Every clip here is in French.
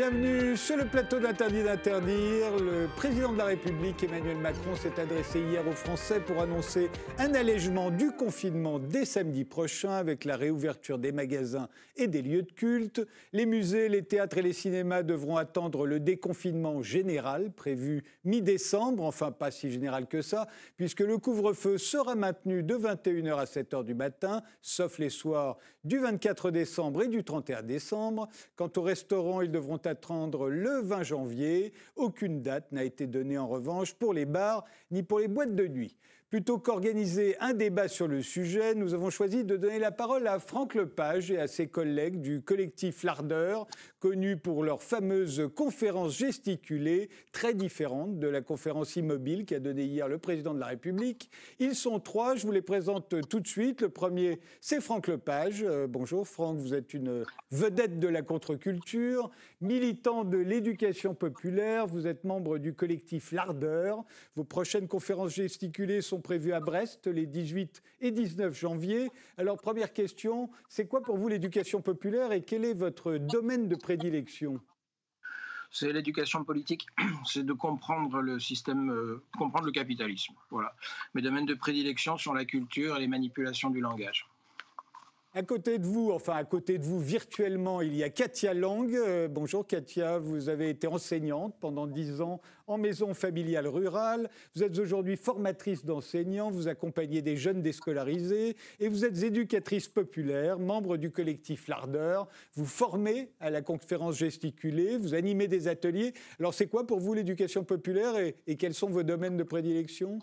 Bienvenue sur le plateau d'Interdit d'interdire. Le président de la République, Emmanuel Macron, s'est adressé hier aux Français pour annoncer un allègement du confinement dès samedi prochain avec la réouverture des magasins et des lieux de culte. Les musées, les théâtres et les cinémas devront attendre le déconfinement général prévu mi-décembre, enfin pas si général que ça, puisque le couvre-feu sera maintenu de 21h à 7h du matin, sauf les soirs du 24 décembre et du 31 décembre. Quant aux restaurants, ils devront attendre le 20 janvier. Aucune date n'a été donnée en revanche pour les bars ni pour les boîtes de nuit. Plutôt qu'organiser un débat sur le sujet, nous avons choisi de donner la parole à Franck Lepage et à ses collègues du collectif L'Ardeur, connus pour leur fameuse conférence gesticulée, très différente de la conférence immobile qu'a donnée hier le président de la République. Ils sont trois, je vous les présente tout de suite. Le premier, c'est Franck Lepage. Euh, bonjour Franck, vous êtes une vedette de la contre-culture, militant de l'éducation populaire, vous êtes membre du collectif L'Ardeur. Vos prochaines conférences gesticulées sont prévues à Brest les 18 et 19 janvier. Alors, première question, c'est quoi pour vous l'éducation populaire et quel est votre domaine de prédilection? C'est l'éducation politique, c'est de comprendre le système, euh, comprendre le capitalisme. Voilà. Mes domaines de prédilection sont la culture et les manipulations du langage. À côté de vous, enfin à côté de vous virtuellement, il y a Katia Lang. Euh, bonjour Katia, vous avez été enseignante pendant dix ans en maison familiale rurale. Vous êtes aujourd'hui formatrice d'enseignants, vous accompagnez des jeunes déscolarisés et vous êtes éducatrice populaire, membre du collectif L'Ardeur. Vous formez à la conférence gesticulée, vous animez des ateliers. Alors c'est quoi pour vous l'éducation populaire et quels sont vos domaines de prédilection?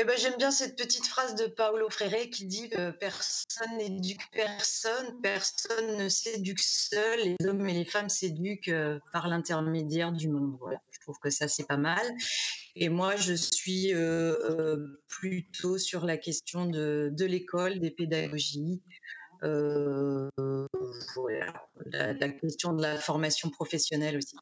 Eh ben, J'aime bien cette petite phrase de Paolo Freire qui dit personne n'éduque personne, personne ne s'éduque seul, les hommes et les femmes s'éduquent euh, par l'intermédiaire du monde. Voilà. Je trouve que ça, c'est pas mal. Et moi, je suis euh, euh, plutôt sur la question de, de l'école, des pédagogies. voilà. la question de la formation professionnelle aussi.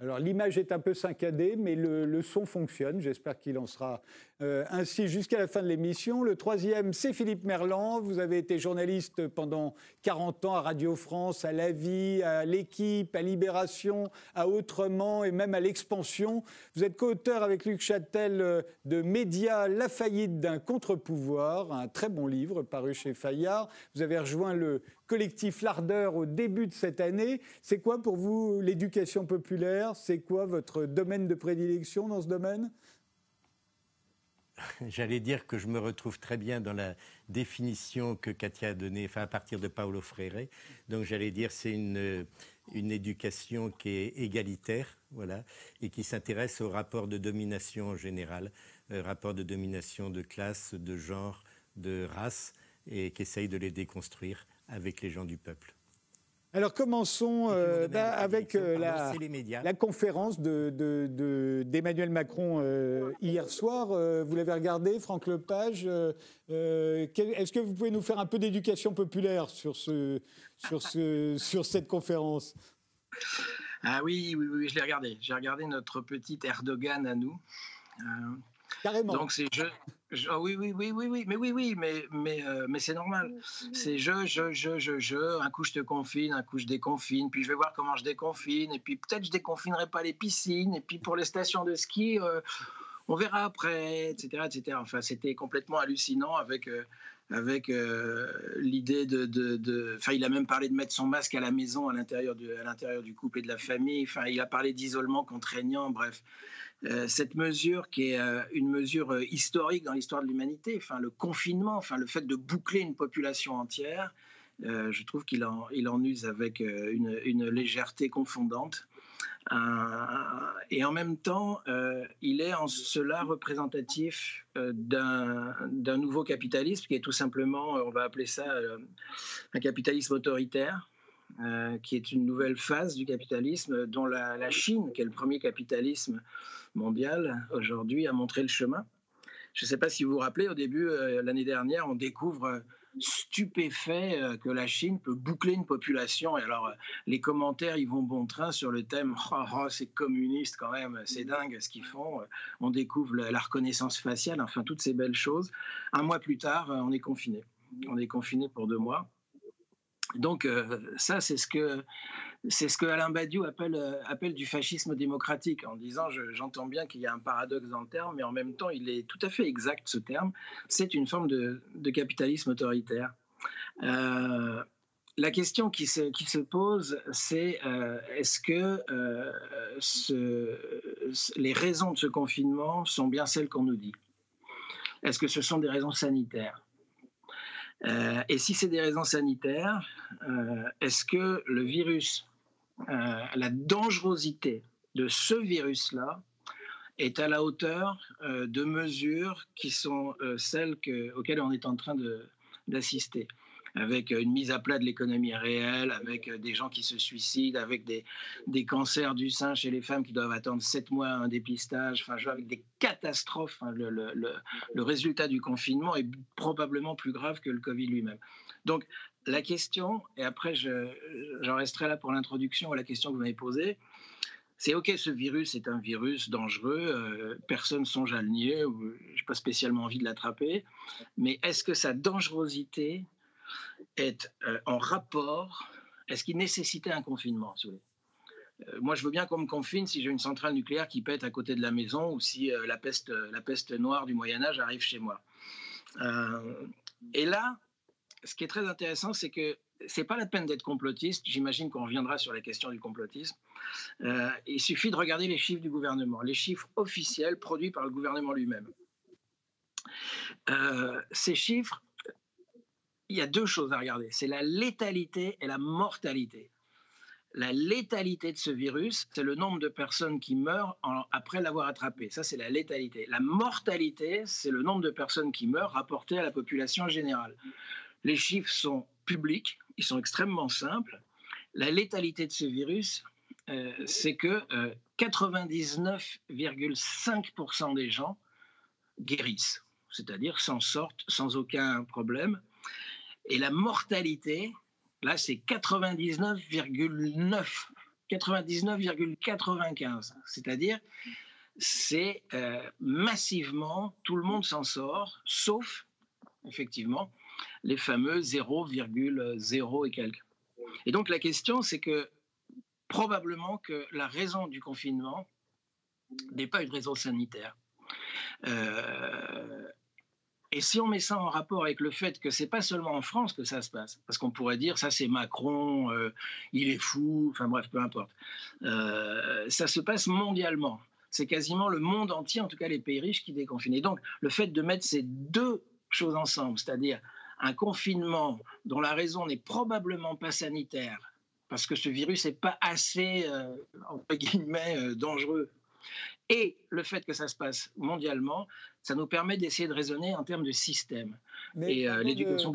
Alors l'image est un peu saccadée, mais le, son fonctionne. J'espère qu'il en sera euh, ainsi jusqu'à la fin de l'émission. Le troisième, c'est Philippe Merland. Vous avez été journaliste pendant 40 ans à Radio France, à La Vie, à L'équipe, à Libération, à Autrement et même à l'Expansion. Vous êtes co-auteur avec Luc Châtel euh, de Média, la faillite d'un contre-pouvoir, un très bon livre paru chez Fayard. Vous avez rejoint le collectif L'Ardeur au début de cette année. C'est quoi pour vous l'éducation populaire? C'est quoi votre domaine de prédilection dans ce domaine? J'allais dire que je me retrouve très bien dans la définition que Katia a donnée, enfin à partir de Paolo Freire. Donc j'allais dire c'est une, une éducation qui est égalitaire, voilà, et qui s'intéresse au rapport de domination en général, euh, rapport de domination de classe, de genre, de race, et qui essaye de les déconstruire avec les gens du peuple. Alors commençons euh, bah, avec euh, la, la, conférence d'Emmanuel de, de, Macron euh, hier soir. vous l'avez regardé, Franck Lepage. Est-ce que vous pouvez nous faire un peu d'éducation populaire sur, ce, sur, ce, sur cette conférence? Ah oui, oui, oui, je l'ai regardé. J'ai regardé notre petit Erdogan à nous. Carrément. Donc c'est je, ah oui, oui, oui, oui, oui, mais oui, oui, mais, mais, euh, mais c'est normal. C'est je, je, je, je, je. Un coup je te confine, un coup je déconfine, puis je vais voir comment je déconfine, et puis peut-être je déconfinerai pas les piscines, et puis pour les stations de ski, euh, on verra après, etc., etc. Enfin, c'était complètement hallucinant avec. Euh, avec l'idée de, de, Enfin, il a même parlé de mettre son masque à la maison, à l'intérieur du, à l'intérieur du couple et de la famille. Enfin, il a parlé d'isolement contraignant. Bref, euh, cette mesure qui est euh, une mesure euh, historique dans l'histoire de l'humanité, le confinement, le fait de boucler une population entière, je trouve qu'il en, use avec une, légèreté confondante. et en même temps, il est en cela représentatif d'un nouveau capitalisme qui est tout simplement, on va appeler ça un capitalisme autoritaire, qui est une nouvelle phase du capitalisme dont la, Chine, qui est le premier capitalisme mondiale aujourd'hui a montré le chemin. Je ne sais pas si vous vous rappelez, au début, euh, l'année dernière, on découvre euh, stupéfait euh, que la Chine peut boucler une population. Et alors, les commentaires, ils vont bon train sur le thème oh, oh, c'est communiste quand même, c'est dingue ce qu'ils font. On découvre la reconnaissance faciale, enfin, toutes ces belles choses. Un mois plus tard, on est confiné. On est confiné pour deux mois. Donc ça, c'est ce que c'est ce que Alain Badiou appelle, appelle du fascisme démocratique, en disant j'entends bien qu'il y a un paradoxe dans le terme, mais en même temps, il est tout à fait exact ce terme. C'est une forme de, de capitalisme autoritaire. Euh, la question qui se, qui se pose, c'est euh, est-ce que euh, les raisons de ce confinement sont bien celles qu'on nous dit? Est-ce que ce sont des raisons sanitaires? Euh, Et si c'est des raisons sanitaires, est-ce que le virus, la dangerosité de ce virus-là est à la hauteur de mesures qui sont celles auxquelles on est en train d'assister? Avec une mise à plat de l'économie réelle, avec des gens qui se suicident, avec des, cancers du sein chez les femmes qui doivent attendre sept mois un dépistage, enfin, avec des catastrophes. le, le, le, résultat du confinement est probablement plus grave que le Covid lui-même. Donc, la question, et après j'en resterai là pour l'introduction à la question que vous m'avez posée, c'est OK, ce virus est un virus dangereux, euh, personne ne songe à le nier, je n'ai pas spécialement envie de l'attraper, mais est-ce que sa dangerosité est euh, en rapport, est-ce qu'il nécessitait un confinement euh, moi, je veux bien qu'on me confine si j'ai une centrale nucléaire qui pète à côté de la maison ou si euh, la, peste, la peste noire du Moyen Âge arrive chez moi. et là, ce qui est très intéressant, c'est que c'est pas la peine d'être complotiste. J'imagine qu'on reviendra sur la question du complotisme. il suffit de regarder les chiffres du gouvernement, les chiffres officiels produits par le gouvernement lui-même. ces chiffres il y a deux choses à regarder. C'est la létalité et la mortalité. La létalité de ce virus, c'est le nombre de personnes qui meurent après l'avoir attrapé. Ça, c'est la létalité. La mortalité, c'est le nombre de personnes qui meurent rapporté à la population générale. Les chiffres sont publics, ils sont extrêmement simples. La létalité de ce virus, euh, c'est que 99,5% euh, des gens guérissent, c'est-à-dire s'en sortent sans aucun problème. Et la mortalité, là, c'est 99,9, 99,95. C'est-à-dire, c'est euh, massivement, tout le monde s'en sort, sauf, effectivement, les fameux 0,0 et quelques. Et donc, la question, c'est que probablement que la raison du confinement n'est pas une raison sanitaire. Euh, et si on met ça en rapport avec le fait que c'est pas seulement en France que ça se passe, parce qu'on pourrait dire ça c'est Macron, euh, il est fou, enfin bref, peu importe. Euh, ça se passe mondialement. C'est quasiment le monde entier, en tout cas les pays riches, qui déconfinent. Et donc le fait de mettre ces deux choses ensemble, c'est-à-dire un confinement dont la raison n'est probablement pas sanitaire, parce que ce virus n'est pas assez, euh, entre guillemets, dangereux et le fait que ça se passe mondialement, ça nous permet d'essayer de raisonner en termes de système. et euh, l'éducation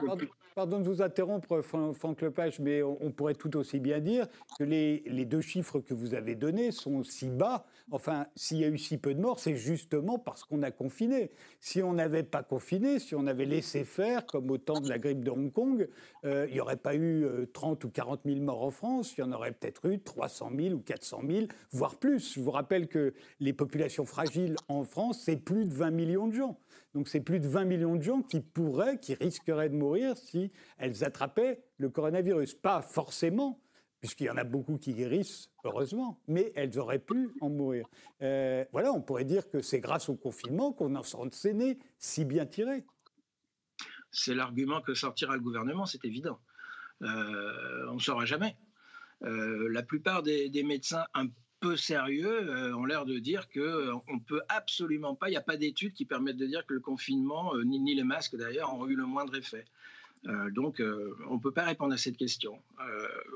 Pardon de vous interrompre, Franck Lepage, mais on, pourrait tout aussi bien dire que les, les, deux chiffres que vous avez donnés sont si bas. Enfin, s'il y a eu si peu de morts, c'est justement parce qu'on a confiné. Si on n'avait pas confiné, si on avait laissé faire, comme au temps de la grippe de Hong Kong, euh, il n'y aurait pas eu 30 euh, ou 40 000 morts en France, il y en aurait peut-être eu 300 000 ou 400 000, voire plus. Je vous rappelle que les populations fragiles en France, c'est plus de 20 millions de gens. Donc c'est plus de 20 millions de gens qui pourraient, qui risqueraient de mourir si elles attrapaient le coronavirus. Pas forcément, puisqu'il y en a beaucoup qui guérissent, heureusement, mais elles auraient pu en mourir. Euh, voilà, on pourrait dire que c'est grâce au confinement qu'on en sort de si bien tiré. C'est l'argument que sortira le gouvernement, c'est évident. Euh, on ne saura jamais. Euh, la plupart des, des, médecins un peu sérieux euh, ont l'air de dire que euh, on peut absolument pas, il n'y a pas d'études qui permettent de dire que le confinement, euh, ni, les masques d'ailleurs, ont eu le moindre effet. donc, on ne peut pas répondre à cette question.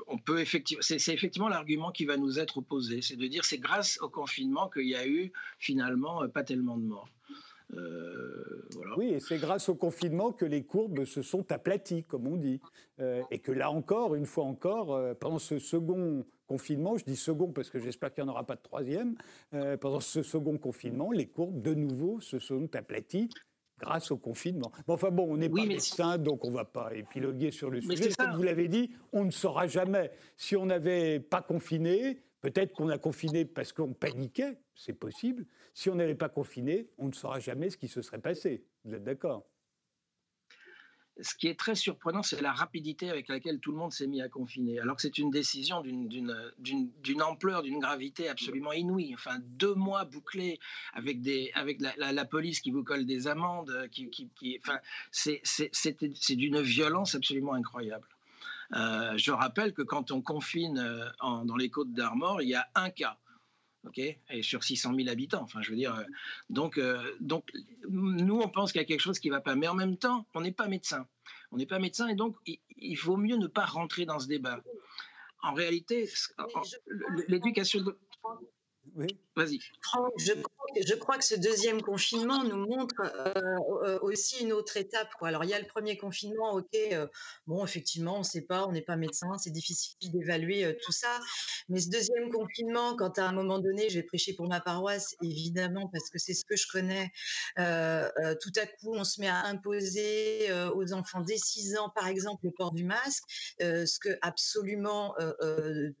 on peut effectivement, c'est effectivement l'argument qui va nous être opposé, c'est de dire c'est grâce au confinement qu'il y a eu finalement pas tellement de morts. Oui, et c'est grâce au confinement que les courbes se sont aplaties, comme on dit. et que là encore, une fois encore, pendant ce second confinement, je dis second parce que j'espère qu'il n'y en aura pas de troisième, euh, pendant ce second confinement, les courbes de nouveau se sont aplaties grâce au confinement. enfin bon, on n'est pas médecin, donc on ne va pas épiloguer sur le sujet. Comme vous l'avez dit, on ne saura jamais. Si on n'avait pas confiné, peut-être qu'on a confiné parce qu'on paniquait, c'est possible. Si on n'avait pas confiné, on ne saura jamais ce qui se serait passé. Vous êtes d'accord? Ce qui est très surprenant, c'est la rapidité avec laquelle tout le monde s'est mis à confiner, alors que c'est une décision d'une ampleur, d'une gravité absolument inouïe. Enfin, deux mois bouclés avec, des, avec la, police qui vous colle des amendes, qui, qui, enfin, c'est d'une violence absolument incroyable. Euh, je rappelle que quand on confine euh, dans les côtes d'Armor, il y a un cas. Ok et sur 600 000 habitants, enfin, je veux dire, euh, donc, donc, nous, on pense qu'il y a quelque chose qui ne va pas, mais en même temps, on n'est pas médecin. On n'est pas médecin, et donc, il, vaut mieux ne pas rentrer dans ce débat. En réalité, l'éducation. Oui. Vas-y. Je, je, crois que ce deuxième confinement nous montre euh, aussi une autre étape. Alors, il y a le premier confinement, ok, euh, bon, effectivement, on ne sait pas, on n'est pas médecin, c'est difficile d'évaluer euh, tout ça. Mais ce deuxième confinement, quand à un moment donné, j'ai prêché pour ma paroisse, évidemment, parce que c'est ce que je connais, tout à coup, on se met à imposer aux enfants dès 6 ans, par exemple, le port du masque, ce que absolument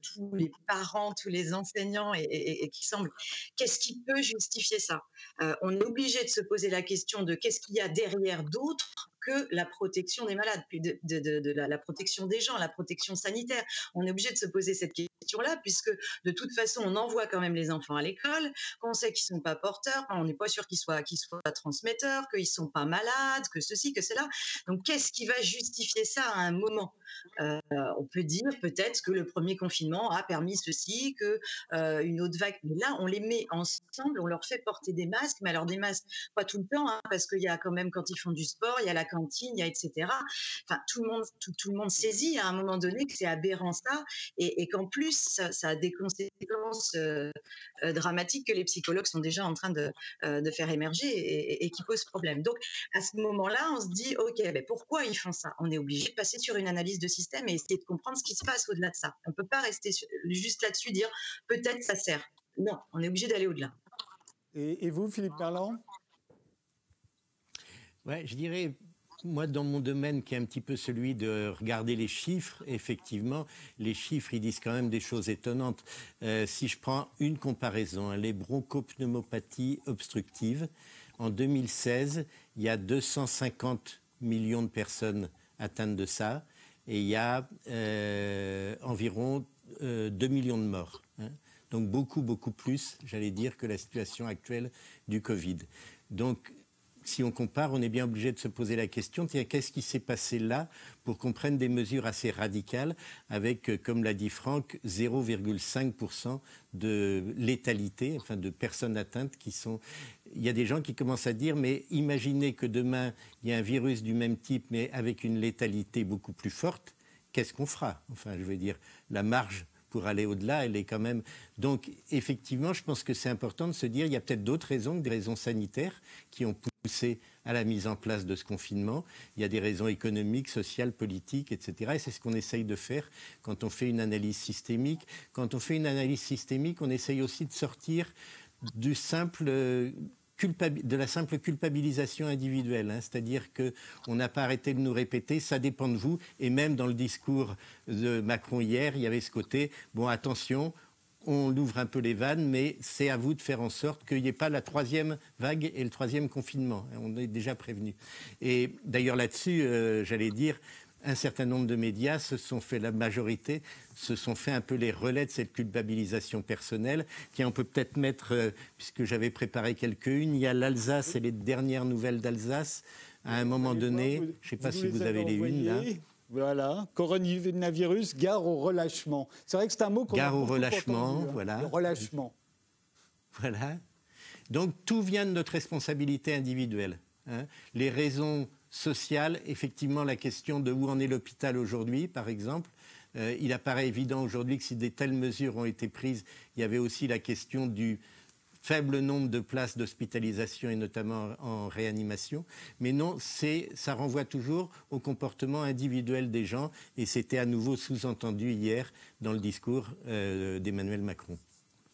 tous les parents, tous les enseignants et qui semblent Qu'est-ce qui peut justifier ça? Euh, On est obligé de se poser la question de qu'est-ce qu'il y a derrière d'autres la protection des malades, puis de, la, protection des gens, la protection sanitaire. On est obligé de se poser cette question-là, puisque de toute façon, on envoie quand même les enfants à l'école, qu'on sait qu'ils ne sont pas porteurs, on n'est pas sûr qu'ils soient, qu'ils soient transmetteurs, qu'ils ne sont pas malades, que ceci, que cela. Donc, qu'est-ce qui va justifier ça à un moment? Euh, On peut dire peut-être que le premier confinement a permis ceci, que euh, une autre vague. Mais là, on les met ensemble, on leur fait porter des masques, mais alors des masques pas tout le temps, hein, parce qu'il y a quand même quand ils font du sport, il y a la cantine, etc. Enfin, tout le monde, tout, le monde saisit à un moment donné que c'est aberrant ça, et, qu'en plus ça, a des conséquences euh, euh, dramatiques que les psychologues sont déjà en train de, euh, de faire émerger et, qui posent problème. Donc à ce moment-là, on se dit ok, mais pourquoi ils font ça? On est obligé de passer sur une analyse de système et essayer de comprendre ce qui se passe au-delà de ça. On peut pas rester juste là-dessus dire peut-être ça sert. Non, on est obligé d'aller au-delà. Et, vous, Philippe Merland Ouais, je dirais moi, dans mon domaine qui est un petit peu celui de regarder les chiffres, effectivement, les chiffres, ils disent quand même des choses étonnantes. Euh, si je prends une comparaison, hein, les bronchopneumopathies obstructives, en 2016, il y a 250 millions de personnes atteintes de ça, et il y a euh, environ 2 euh, millions de morts. Hein. Donc beaucoup, beaucoup plus, j'allais dire, que la situation actuelle du Covid. Donc si on compare, on est bien obligé de se poser la question qu'est-ce qui s'est passé là pour qu'on prenne des mesures assez radicales avec, euh, comme l'a dit Franck, 0,5% de létalité, enfin de personnes atteintes qui sont. Il y a des gens qui commencent à dire mais imaginez que demain il y a un virus du même type mais avec une létalité beaucoup plus forte. Qu'est-ce qu'on fera? Enfin, je veux dire, la marge pour aller au-delà, elle est quand même. Donc, effectivement, je pense que c'est important de se dire il y a peut-être d'autres raisons que des raisons sanitaires qui ont poussé à la mise en place de ce confinement. Il y a des raisons économiques, sociales, politiques, etc. Et c'est ce qu'on essaye de faire quand on fait une analyse systémique. Quand on fait une analyse systémique, on essaye aussi de sortir simple de la simple culpabilisation individuelle. Hein. C'est-à-dire qu'on n'a pas arrêté de nous répéter, ça dépend de vous. Et même dans le discours de Macron hier, il y avait ce côté, bon, attention, on ouvre un peu les vannes, mais c'est à vous de faire en sorte qu'il n'y ait pas la troisième vague et le troisième confinement. On est déjà prévenu. Et d'ailleurs là-dessus, euh, j'allais dire, un certain nombre de médias se sont fait, la majorité, se sont fait un peu les relais de cette culpabilisation personnelle. Tiens, on peut peut-être mettre, euh, puisque j'avais préparé quelques-unes, il y a l'Alsace et les dernières nouvelles d'Alsace. À un moment donné, je ne sais pas si vous avez les unes là. Voilà, coronavirus, gare au relâchement. C'est vrai que c'est un mot qu'on Gare au relâchement, hein. voilà. Le relâchement. Voilà. Donc tout vient de notre responsabilité individuelle. Hein. Les raisons sociales, effectivement, la question de où en est l'hôpital aujourd'hui, par exemple. Euh, il apparaît évident aujourd'hui que si des telles mesures ont été prises, il y avait aussi la question du faible nombre de places d'hospitalisation et notamment en réanimation. Mais non, ça renvoie toujours au comportement individuel des gens et c'était à nouveau sous-entendu hier dans le discours euh, d'Emmanuel Macron.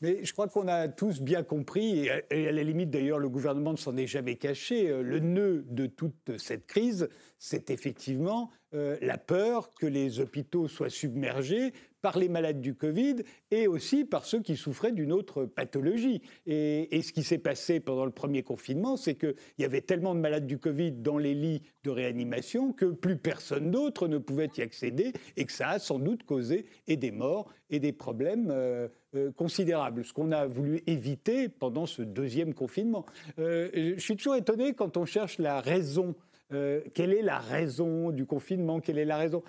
Mais je crois qu'on a tous bien compris, et à la limite d'ailleurs le gouvernement ne s'en est jamais caché, euh, le nœud de toute cette crise, c'est effectivement euh, la peur que les hôpitaux soient submergés par les malades du Covid et aussi par ceux qui souffraient d'une autre pathologie. Et, ce qui s'est passé pendant le premier confinement, c'est qu'il y avait tellement de malades du Covid dans les lits de réanimation que plus personne d'autre ne pouvait y accéder et que ça a sans doute causé et des morts et des problèmes euh, euh, considérables, ce qu'on a voulu éviter pendant ce deuxième confinement. Je suis toujours étonné quand on cherche la raison. Quelle est la raison du confinement? Quelle est la raison?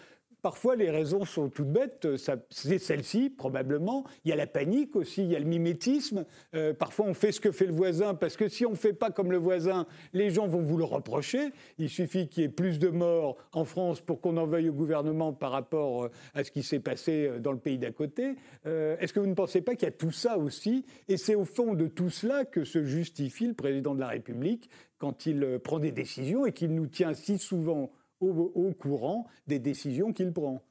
Parfois, les raisons sont toutes bêtes. C'est celle-ci, probablement. Il y a la panique aussi, il y a le mimétisme. Euh, parfois, on fait ce que fait le voisin, parce que si on ne fait pas comme le voisin, les gens vont vous le reprocher. Il suffit qu'il y ait plus de morts en France pour qu'on en veuille au gouvernement par rapport euh, à ce qui s'est passé euh, dans le pays d'à côté. Est-ce que vous ne pensez pas qu'il y a tout ça aussi? Et c'est au fond de tout cela que se justifie le président de la République quand il prend des décisions et qu'il nous tient si souvent au, courant des décisions qu'il prend.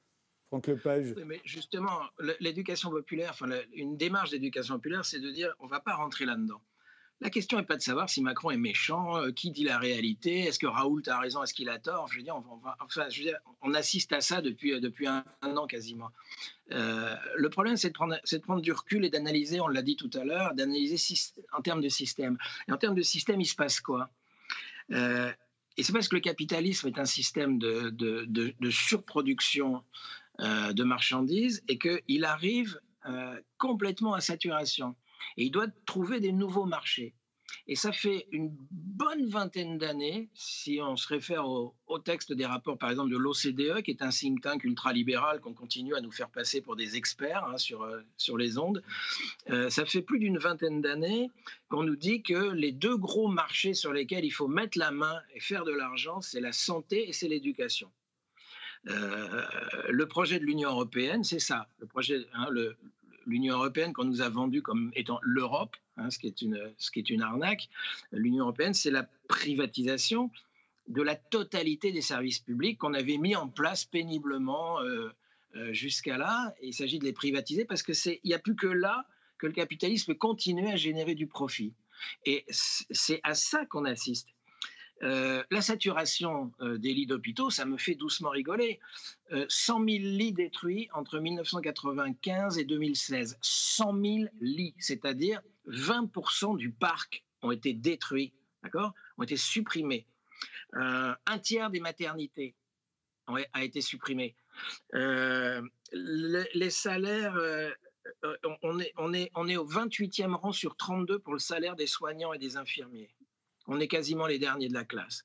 Franck Lepage. mais justement, l'éducation populaire, enfin, une démarche d'éducation populaire, c'est de dire on ne va pas rentrer là-dedans. La question n'est pas de savoir si Macron est méchant, euh, qui dit la réalité, est-ce que Raoult a raison, est-ce qu'il a tort. Je veux dire, on, assiste à ça depuis, euh, depuis un, an quasiment. Euh, le problème, c'est de, prendre, de prendre du recul et d'analyser, on l'a dit tout à l'heure, d'analyser en termes de système. Et en termes de système, il se passe quoi? Et c'est parce que le capitalisme est un système de, de, surproduction euh, de marchandises et qu'il arrive euh, complètement à saturation. Et il doit trouver des nouveaux marchés. Et ça fait une bonne vingtaine d'années, si on se réfère au, texte des rapports, par exemple, de l'OCDE, qui est un think tank ultralibéral qu'on continue à nous faire passer pour des experts hein, sur, euh, sur les ondes, euh, ça fait plus d'une vingtaine d'années qu'on nous dit que les deux gros marchés sur lesquels il faut mettre la main et faire de l'argent, c'est la santé et c'est l'éducation. Euh, le projet de l'Union européenne, c'est ça. Le projet, hein, l'Union européenne qu'on nous a vendu comme étant l'Europe, hein, ce, qui est une, arnaque. L'Union européenne, c'est la privatisation de la totalité des services publics qu'on avait mis en place péniblement euh, euh, jusqu'à là. il s'agit de les privatiser parce que c'est, il n'y a plus que là que le capitalisme continue à générer du profit. Et c'est à ça qu'on assiste. Euh, la saturation euh, des lits d'hôpitaux, ça me fait doucement rigoler. 100 euh, 000 lits détruits entre 1995 et 2016. 100 000 lits, c'est-à-dire 20% du parc ont été détruits, d'accord Ont été supprimés. un tiers des maternités a été supprimé. les salaires, on, est, au 28e rang sur 32 pour le salaire des soignants et des infirmiers. On est quasiment les derniers de la classe.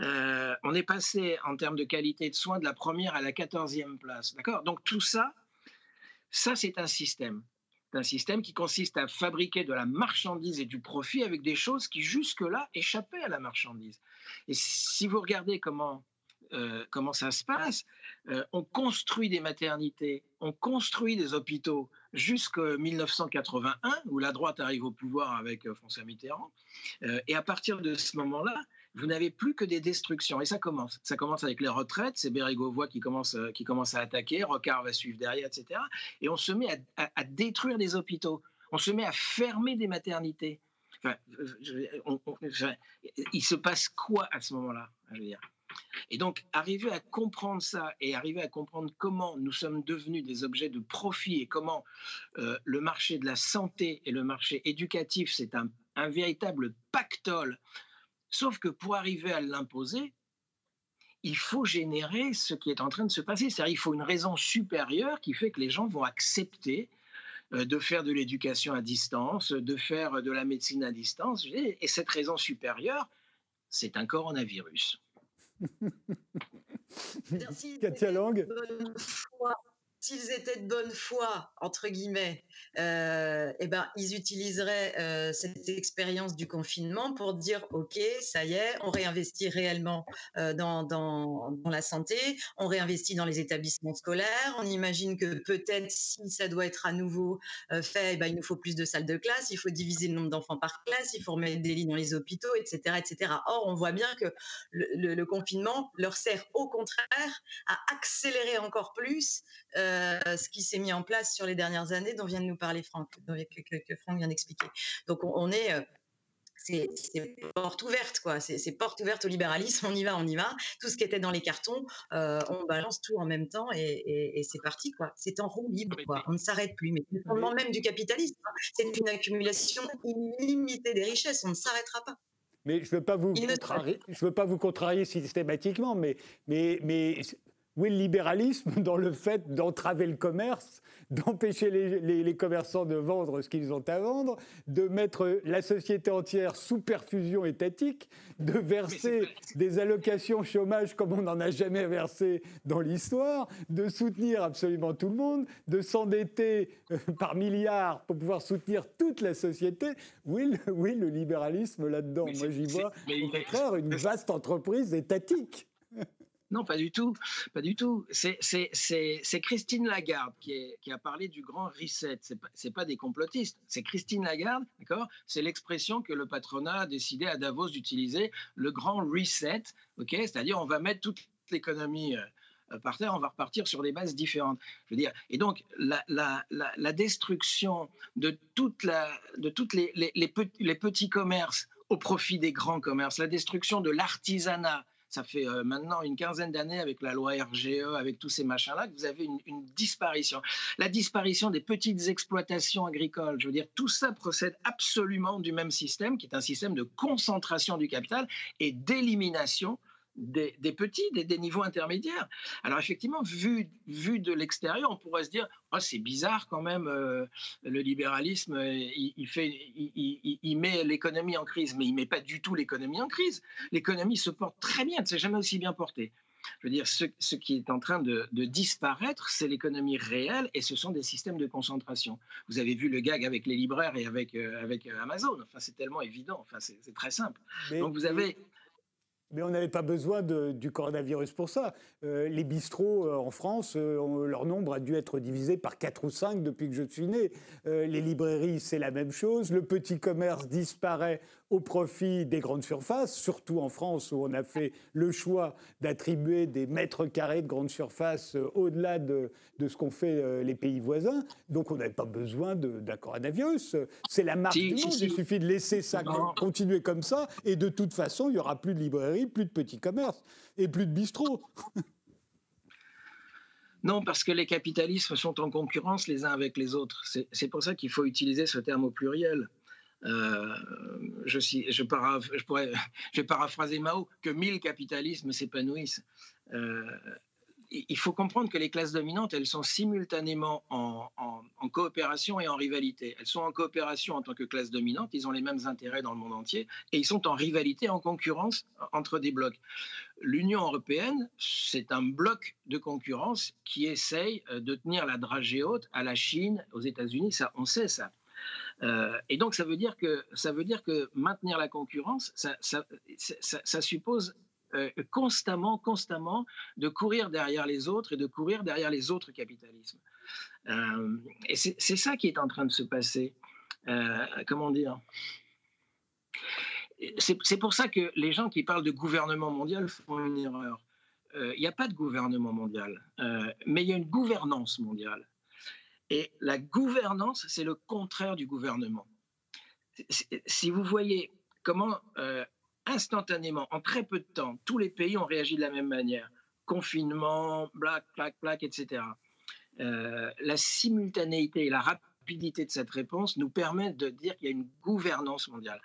Euh, on est passé en termes de qualité de soins de la première à la quatorzième place. D'accord? Donc tout ça, ça c'est un système. un système qui consiste à fabriquer de la marchandise et du profit avec des choses qui jusque-là échappaient à la marchandise. Et si vous regardez comment euh, comment ça se passe. Euh, on construit des maternités, on construit des hôpitaux jusqu'en 1981, où la droite arrive au pouvoir avec euh, François Mitterrand. et à partir de ce moment-là, vous n'avez plus que des destructions. Et ça commence. Ça commence avec les retraites, c'est Bérégovoy qui commence, qui commence à attaquer, Rocard va suivre derrière, etc. Et on se met à, détruire des hôpitaux, on se met à fermer des maternités. il se passe quoi à ce moment-là et donc, arriver à comprendre ça et arriver à comprendre comment nous sommes devenus des objets de profit et comment euh, le marché de la santé et le marché éducatif, c'est un, véritable pactole. Sauf que pour arriver à l'imposer, il faut générer ce qui est en train de se passer. C'est-à-dire il faut une raison supérieure qui fait que les gens vont accepter euh, de faire de l'éducation à distance, de faire de la médecine à distance. Et cette raison supérieure, c'est un coronavirus. Katia Lang s'ils étaient de bonne foi, entre guillemets, euh, eh ben, ils utiliseraient euh, cette expérience du confinement pour dire, OK, ça y est, on réinvestit réellement euh, dans, la santé, on réinvestit dans les établissements scolaires, on imagine que peut-être si ça doit être à nouveau fait, eh ben, il nous faut plus de salles de classe, il faut diviser le nombre d'enfants par classe, il faut remettre des lits dans les hôpitaux, etc. etc. Or, on voit bien que le, confinement leur sert au contraire à accélérer encore plus ce qui s'est mis en place sur les dernières années, dont vient de nous parler Franck, que, Franck vient d'expliquer. Donc on, est c'est porte ouverte, quoi. C'est porte ouverte au libéralisme. On y va, on y va. Tout ce qui était dans les cartons, on balance tout en même temps et, c'est parti, quoi. C'est en roue libre, quoi. On ne s'arrête plus. Mais le fondement même du capitalisme, hein. c'est une accumulation illimitée des richesses. On ne s'arrêtera pas. Mais je ne veux pas vous contrarier, je veux pas vous contrarier systématiquement, mais, mais, mais où est le libéralisme dans le fait d'entraver le commerce, d'empêcher les, commerçants de vendre ce qu'ils ont à vendre, de mettre la société entière sous perfusion étatique, de verser des allocations chômage comme on n'en a jamais versé dans l'histoire, de soutenir absolument tout le monde, de s'endetter euh, par milliards pour pouvoir soutenir toute la société. Oui, le, oui, le libéralisme là-dedans. Moi, j'y vois au contraire une vaste entreprise étatique. Non, pas du tout. Pas du tout. C'est Christine Lagarde qui, a parlé du grand reset. Ce n'est pas, des complotistes. C'est Christine Lagarde, d'accord? C'est l'expression que le patronat a décidé à Davos d'utiliser, le grand reset, ok? C'est-à-dire, on va mettre toute l'économie. Euh, par terre, on va repartir sur des bases différentes. Je veux dire, et donc la, destruction de toute la, de toutes les, petits commerces au profit des grands commerces, la destruction de l'artisanat, ça fait euh, maintenant une quinzaine d'années avec la loi RGE, avec tous ces machins-là, que vous avez une, disparition. La disparition des petites exploitations agricoles, je veux dire, tout ça procède absolument du même système, qui est un système de concentration du capital et d'élimination des, petits, des, niveaux intermédiaires. Alors effectivement, vu, vu de l'extérieur, on pourrait se dire, oh, c'est bizarre quand même, euh, le libéralisme, il, fait, il, il met l'économie en crise, mais il met pas du tout l'économie en crise. L'économie se porte très bien, c'est jamais aussi bien porté. Je veux dire, ce, ce qui est en train de, disparaître, c'est l'économie réelle et ce sont des systèmes de concentration. Vous avez vu le gag avec les libraires et avec, euh, avec Amazon. Enfin, c'est tellement évident. Enfin, c'est très simple. Donc, vous avez mais on n'avait pas besoin du coronavirus pour ça. Euh, les bistrots euh, en France, euh, leur nombre a dû être divisé par 4 ou 5 depuis que je suis né. les librairies, c'est la même chose. Le petit commerce disparaît au profit des grandes surfaces, surtout en France où on a fait le choix d'attribuer des mètres carrés de grandes surfaces au-delà de, ce qu'ont fait les pays voisins. Donc on n'avait pas besoin d'un coronavirus. C'est la marque du monde. Il suffit de laisser ça continuer comme ça et de toute façon, il n'y aura plus de librairies, plus de petits commerces et plus de bistrots. Non, parce que les capitalismes sont en concurrence les uns avec les autres. C'est pour ça qu'il faut utiliser ce terme au pluriel. Euh, je, pourrais, vais paraphraser Mao, que mille capitalismes s'épanouissent. Euh, il faut comprendre que les classes dominantes, elles sont simultanément en, coopération et en rivalité. Elles sont en coopération en tant que classe dominante, ils ont les mêmes intérêts dans le monde entier, et ils sont en rivalité, en concurrence entre des blocs. L'Union européenne, c'est un bloc de concurrence qui essaye euh, de tenir la dragée haute à la Chine, aux États-Unis, ça, on sait ça. Euh, et donc, ça veut, dire que, ça veut dire que maintenir la concurrence, ça, suppose euh, constamment, constamment de courir derrière les autres et de courir derrière les autres capitalismes. Euh, et c'est ça qui est en train de se passer. Comment dire? C'est pour ça que les gens qui parlent de gouvernement mondial font une erreur. Il n'y a pas de gouvernement mondial, mais il y a une gouvernance mondiale. Et la gouvernance, c'est le contraire du gouvernement. Si vous voyez comment instantanément, en très peu de temps, tous les pays ont réagi de la même manière. Confinement, black, black, black, etc. Euh, la simultanéité et la rapidité de cette réponse nous permettent de dire qu'il y a une gouvernance mondiale.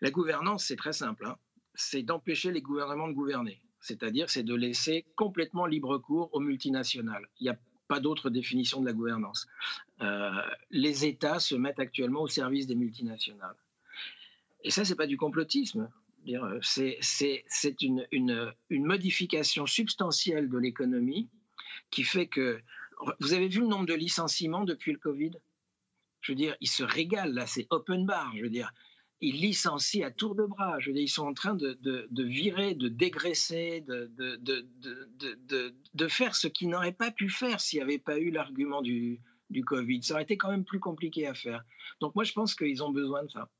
La gouvernance, c'est très simple. Hein. C'est d'empêcher les gouvernements de gouverner. C'est-à-dire, c'est de laisser complètement libre cours aux multinationales. Pas d'autre définition de la gouvernance. Euh, les États se mettent actuellement au service des multinationales. Et ça, c'est pas du complotisme. Euh, c'est une, modification substantielle de l'économie qui fait que. Vous avez vu le nombre de licenciements depuis le Covid? Je veux dire, ils se régalent là, c'est open bar. Je veux dire, ils licencient à tour de bras. Je veux dire, ils sont en train de, de, de virer, de dégraisser, de, de faire ce qu'ils n'auraient pas pu faire s'il n'y avait pas eu l'argument du, du Covid. Ça aurait été quand même plus compliqué à faire. Donc moi, je pense qu'ils ont besoin de ça.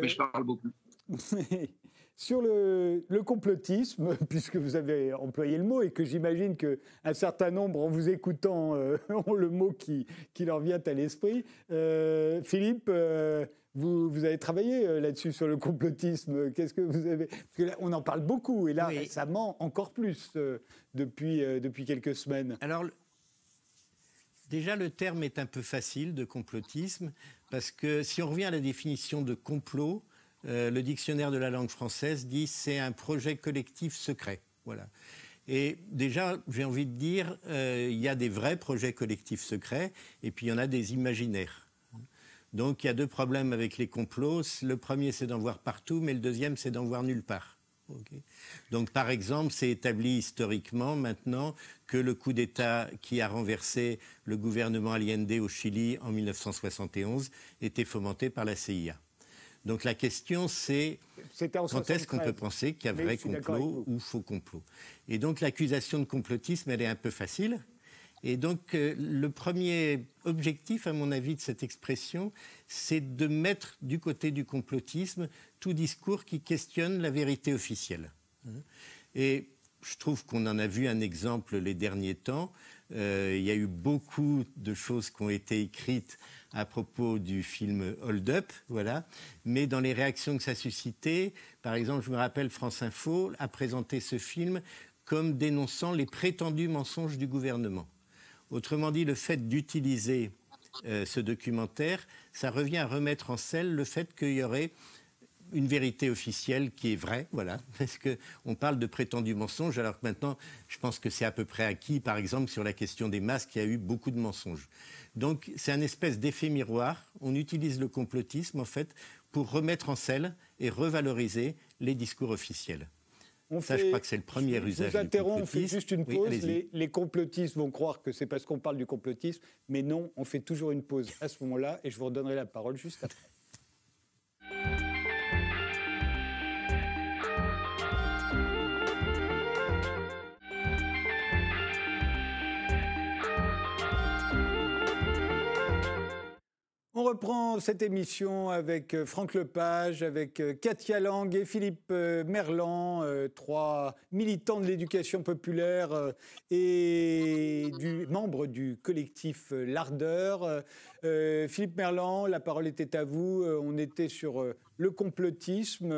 Mais je parle beaucoup. sur le, complotisme, puisque vous avez employé le mot et que j'imagine qu'un certain nombre, en vous écoutant, euh, ont le mot qui, qui leur vient à l'esprit. Euh, Philippe, euh, vous, vous, avez travaillé là-dessus sur le complotisme. Qu'est-ce que vous avez Parce que on en parle beaucoup, et là récemment encore plus depuis, depuis quelques semaines. Alors, déjà le terme est un peu facile de complotisme, parce que si on revient à la définition de complot, euh, le dictionnaire de la langue française dit c'est un projet collectif secret. Voilà. Et déjà, j'ai envie de dire, euh, il y a des vrais projets collectifs secrets et puis il y en a des imaginaires. Donc il y a deux problèmes avec les complots. Le premier, c'est d'en voir partout, mais le deuxième, c'est d'en voir nulle part. Donc par exemple, c'est établi historiquement maintenant que le coup d'État qui a renversé le gouvernement Allende au Chili en 1971 était fomenté par la CIA. Donc la question, c'est quand est-ce qu'on peut penser qu'il y a vrai complot ou faux complot? Et donc l'accusation de complotisme, elle est un peu facile. Et donc euh, le premier objectif, à mon avis, de cette expression, c'est de mettre du côté du complotisme tout discours qui questionne la vérité officielle. Et je trouve qu'on en a vu un exemple les derniers temps. Euh, il y a eu beaucoup de choses qui ont été écrites à propos du film Hold Up, voilà. Mais dans les réactions que ça suscitait, par exemple, je me rappelle France Info a présenté ce film comme dénonçant les prétendus mensonges du gouvernement. Autrement dit, le fait d'utiliser euh, ce documentaire, ça revient à remettre en selle le fait qu'il y aurait une vérité officielle qui est vraie, voilà, parce qu'on parle de prétendus mensonges, alors que maintenant, je pense que c'est à peu près acquis, par exemple, sur la question des masques, il y a eu beaucoup de mensonges. Donc, c'est un espèce d'effet miroir. On utilise le complotisme, en fait, pour remettre en selle et revaloriser les discours officiels. On Ça, je crois que c'est le premier usage vous interromps, on fait juste une pause. les, les, complotistes vont croire que c'est parce qu'on parle du complotisme, mais non, on fait toujours une pause à ce moment-là, et je vous redonnerai la parole juste après. On reprend cette émission avec euh, Franck Lepage, avec euh, Katia Lang et Philippe euh, Merlan, trois militants de l'éducation populaire et du, membres du collectif L'Ardeur. Philippe Merlan, la parole était à vous. On était sur le complotisme,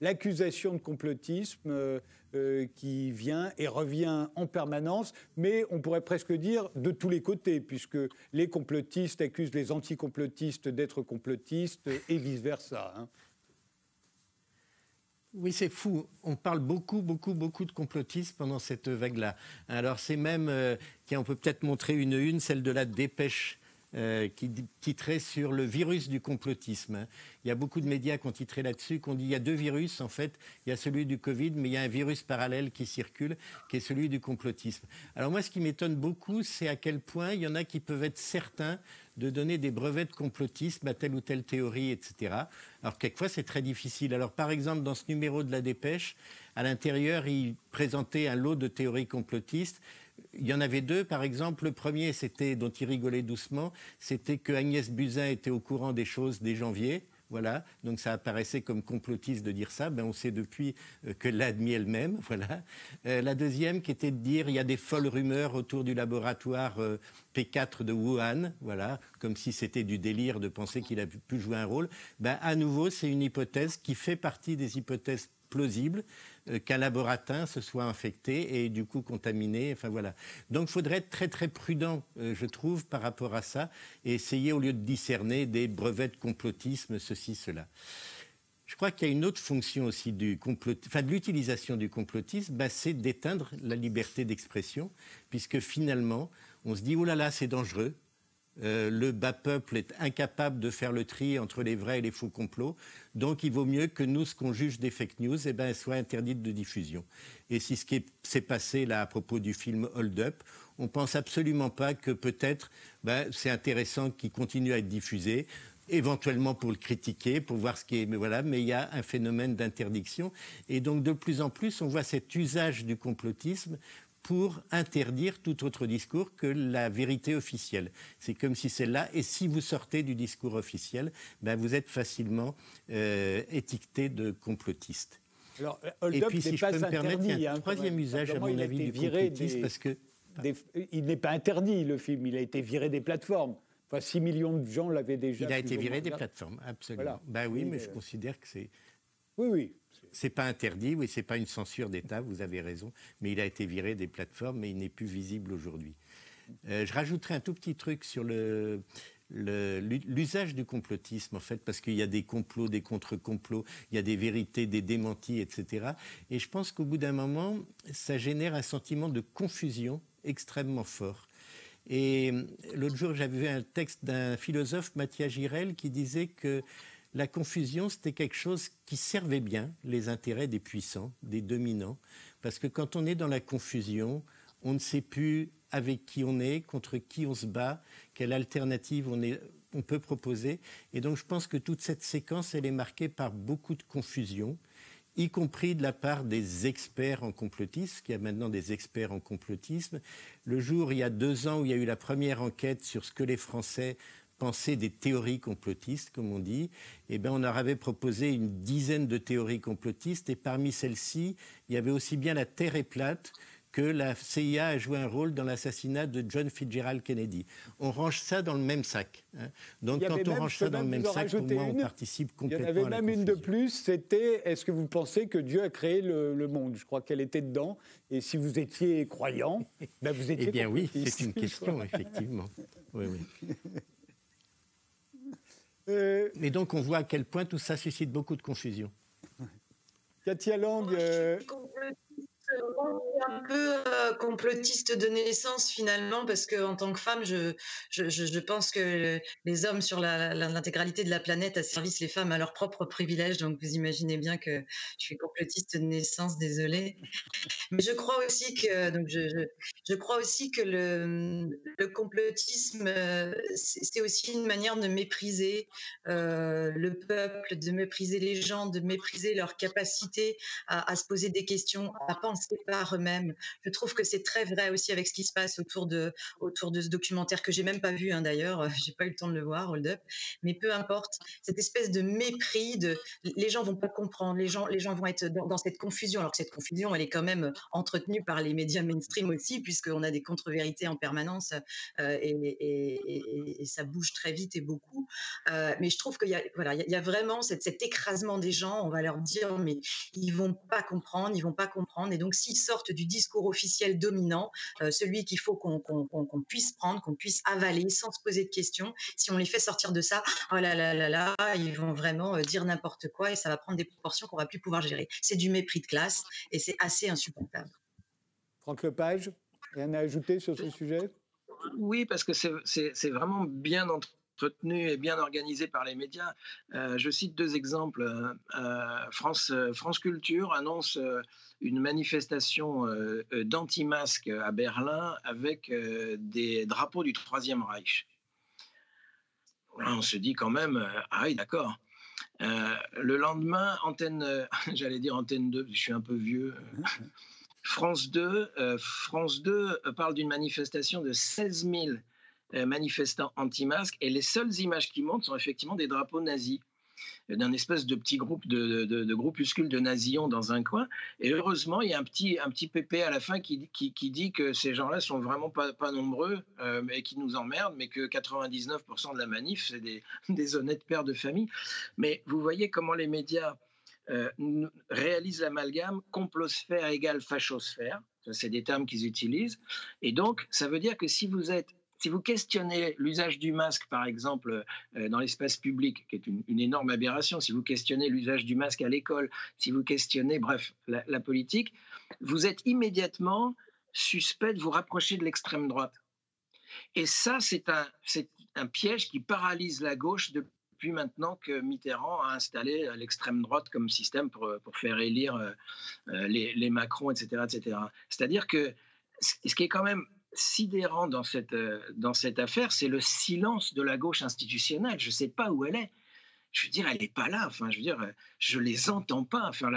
l'accusation de complotisme. Euh, qui vient et revient en permanence, mais on pourrait presque dire de tous les côtés, puisque les complotistes accusent les anticomplotistes d'être complotistes et vice-versa. Hein. Oui, c'est fou. On parle beaucoup, beaucoup, beaucoup de complotistes pendant cette vague-là. Alors c'est même, euh, on peut peut-être montrer une une, celle de la dépêche euh, qui titrait sur le virus du complotisme. Il y a beaucoup de médias qui ont titré là-dessus, qui ont dit il y a deux virus, en fait. Il y a celui du Covid, mais il y a un virus parallèle qui circule, qui est celui du complotisme. Alors moi, ce qui m'étonne beaucoup, c'est à quel point il y en a qui peuvent être certains de donner des brevets de complotisme à telle ou telle théorie, etc. Alors quelquefois, c'est très difficile. Alors par exemple, dans ce numéro de la dépêche, à l'intérieur, il présentait un lot de théories complotistes il y en avait deux, par exemple. Le premier, c'était, dont il rigolait doucement, c'était que Agnès Buzyn était au courant des choses dès janvier. Voilà, donc ça apparaissait comme complotiste de dire ça. Ben on sait depuis euh, que l'a admis elle-même. Voilà. Euh, la deuxième, qui était de dire il y a des folles rumeurs autour du laboratoire euh, P4 de Wuhan. Voilà, comme si c'était du délire de penser qu'il a pu jouer un rôle. Ben à nouveau, c'est une hypothèse qui fait partie des hypothèses plausible euh, qu'un laboratin se soit infecté et du coup contaminé. Enfin voilà. Donc il faudrait être très très prudent, euh, je trouve, par rapport à ça et essayer au lieu de discerner des brevets de complotisme, ceci, cela. Je crois qu'il y a une autre fonction aussi du complot, enfin de l'utilisation du complotisme, bah, c'est d'éteindre la liberté d'expression, puisque finalement, on se dit oh là là, c'est dangereux, euh, le bas peuple est incapable de faire le tri entre les vrais et les faux complots. Donc il vaut mieux que nous, ce qu'on juge des fake news, eh ben, soit interdite de diffusion. Et si ce qui s'est passé là à propos du film Hold Up, on pense absolument pas que peut-être ben, c'est intéressant qu'il continue à être diffusé éventuellement pour le critiquer, pour voir ce qui est. Mais voilà, mais il y a un phénomène d'interdiction. Et donc, de plus en plus, on voit cet usage du complotisme pour interdire tout autre discours que la vérité officielle. C'est comme si c'est là, et si vous sortez du discours officiel, ben vous êtes facilement euh, étiqueté de complotiste. Alors, et puis, si je peux me permettre, il y a un hein, troisième usage, à mon avis, du complotisme, parce que... il n'est pas interdit, le film. Il a été viré des plateformes. Enfin, 6 millions de gens l'avaient déjà. Il a été viré des plateformes, absolument. Ben oui, mais je considère que c'est. Oui, oui. C'est pas interdit, oui, c'est pas une censure d'État, vous avez raison, mais il a été viré des plateformes, mais il n'est plus visible aujourd'hui. Euh, je rajouterai un tout petit truc sur l'usage du complotisme, en fait, parce qu'il y a des complots, des contre-complots, il y a des vérités, des démentis, etc. Et je pense qu'au bout d'un moment, ça génère un sentiment de confusion extrêmement fort. Et l'autre jour, j'avais vu un texte d'un philosophe, Mathias Girel, qui disait que la confusion, c'était quelque chose qui servait bien les intérêts des puissants, des dominants, parce que quand on est dans la confusion, on ne sait plus avec qui on est, contre qui on se bat, quelle alternative on, peut proposer. Et donc je pense que toute cette séquence, elle est marquée par beaucoup de confusion, y compris de la part des experts en complotisme, qu'il y a maintenant des experts en complotisme. Le jour, il y a deux ans, où il y a eu la première enquête sur ce que les Français pensaient des théories complotistes, comme on dit, eh bien, on leur avait proposé une dizaine de théories complotistes, et parmi celles-ci, il y avait aussi bien la Terre est plate que la CIA a joué un rôle dans l'assassinat de John Fitzgerald Kennedy. On range ça dans le même sac. Hein. Donc quand on range ça dans le même sac, pour moi, on participe complètement. Il y en avait même une de plus, c'était est-ce que vous pensez que Dieu a créé le, monde? Je crois qu'elle était dedans. Et si vous étiez croyant, ben vous étiez. Eh bien oui, c'est une question, effectivement. Oui, oui. Euh, Et donc on voit à quel point tout ça suscite beaucoup de confusion. Katia Lang. Euh, un peu euh, complotiste de naissance finalement parce que en tant que femme, je, je, je pense que les hommes sur l'intégralité de la planète service les femmes à leurs propres privilèges. Donc vous imaginez bien que je suis complotiste de naissance, désolée. Mais je crois aussi que donc je, je, crois aussi que le, le complotisme euh, c'est aussi une manière de mépriser euh, le peuple, de mépriser les gens, de mépriser leur capacité à, à se poser des questions, à penser par eux-mêmes. Je trouve que c'est très vrai aussi avec ce qui se passe autour de, autour de ce documentaire que j'ai même pas vu hein, d'ailleurs, j'ai pas eu le temps de le voir, Hold Up, mais peu importe, cette espèce de mépris, de, les gens vont pas comprendre, les gens, les gens vont être dans, cette confusion, alors que cette confusion, elle est quand même entretenue par les médias mainstream aussi, puisqu'on a des contre-vérités en permanence euh, et, ça bouge très vite et beaucoup. Euh, mais je trouve qu'il y a, voilà, il y a vraiment cette, cet écrasement des gens, on va leur dire, mais ils vont pas comprendre, ils vont pas comprendre, et donc s'ils sortent du discours officiel dominant, euh, celui qu'il faut qu'on puisse prendre, qu'on puisse avaler sans se poser de questions. Si on les fait sortir de ça, oh là là là là, ils vont vraiment euh, dire n'importe quoi et ça va prendre des proportions qu'on va plus pouvoir gérer. C'est du mépris de classe et c'est assez insupportable. Franck Lepage, rien à ajouter sur ce sujet? Oui, parce que c'est vraiment bien entre retenu et bien organisé par les médias. Euh, je cite deux exemples. Euh, euh, France, France Culture annonce une manifestation d'anti-masques à Berlin avec des drapeaux du Troisième Reich. On se dit quand même, ah oui, d'accord. le lendemain, antenne, j'allais dire antenne 2, je suis un peu vieux. France 2, France 2 parle d'une manifestation de 16 000 euh, manifestants anti-masques. Et les seules images qui montent sont effectivement des drapeaux nazis euh, d'un espèce de petit groupe de, de, de, groupuscule de nazillons dans un coin. Et heureusement, il y a un petit, un petit pépé à la fin qui, qui, qui dit que ces gens-là sont vraiment pas, pas nombreux euh, et qui nous emmerdent, mais que 99% de la manif, c'est des, des, honnêtes pères de famille. Mais vous voyez comment les médias réalisent l'amalgame complosphère égale fachosphère. C'est des termes qu'ils utilisent. Et donc, ça veut dire que si vous êtes si vous questionnez l'usage du masque, par exemple, euh, dans l'espace public, qui est une, énorme aberration, si vous questionnez l'usage du masque à l'école, si vous questionnez, bref, la, politique, vous êtes immédiatement suspect de vous rapprocher de l'extrême droite. Et ça, c'est un, piège qui paralyse la gauche depuis maintenant que Mitterrand a installé l'extrême droite comme système pour, faire élire euh, euh, les, les Macron, etc. etc. C'est-à-dire que ce qui est quand même sidérant dans cette, euh, dans cette affaire, c'est le silence de la gauche institutionnelle. Je ne sais pas où elle est. Je veux dire, elle n'est pas là. Enfin, je veux dire, je les entends pas. Enfin,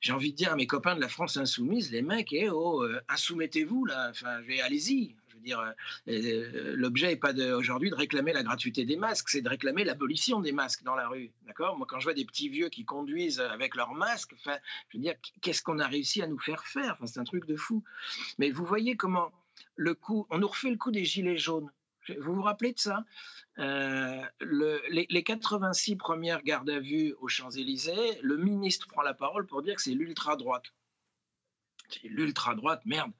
j'ai envie de dire à mes copains de la France insoumise, les mecs, eh oh, euh, insoumettez-vous là. Enfin, allez-y. Je veux dire, l'objet n'est pas aujourd'hui de réclamer la gratuité des masques, c'est de réclamer l'abolition des masques dans la rue. D'accord? Moi, quand je vois des petits vieux qui conduisent avec leurs masques, enfin, je veux dire, qu'est-ce qu'on a réussi à nous faire faire? Enfin, C'est un truc de fou. Mais vous voyez comment le coup, on nous refait le coup des gilets jaunes. Vous vous rappelez de ça? Euh, les, 86 premières gardes à vue aux Champs-Élysées, le ministre prend la parole pour dire que c'est l'ultra-droite. C'est l'ultra-droite, merde.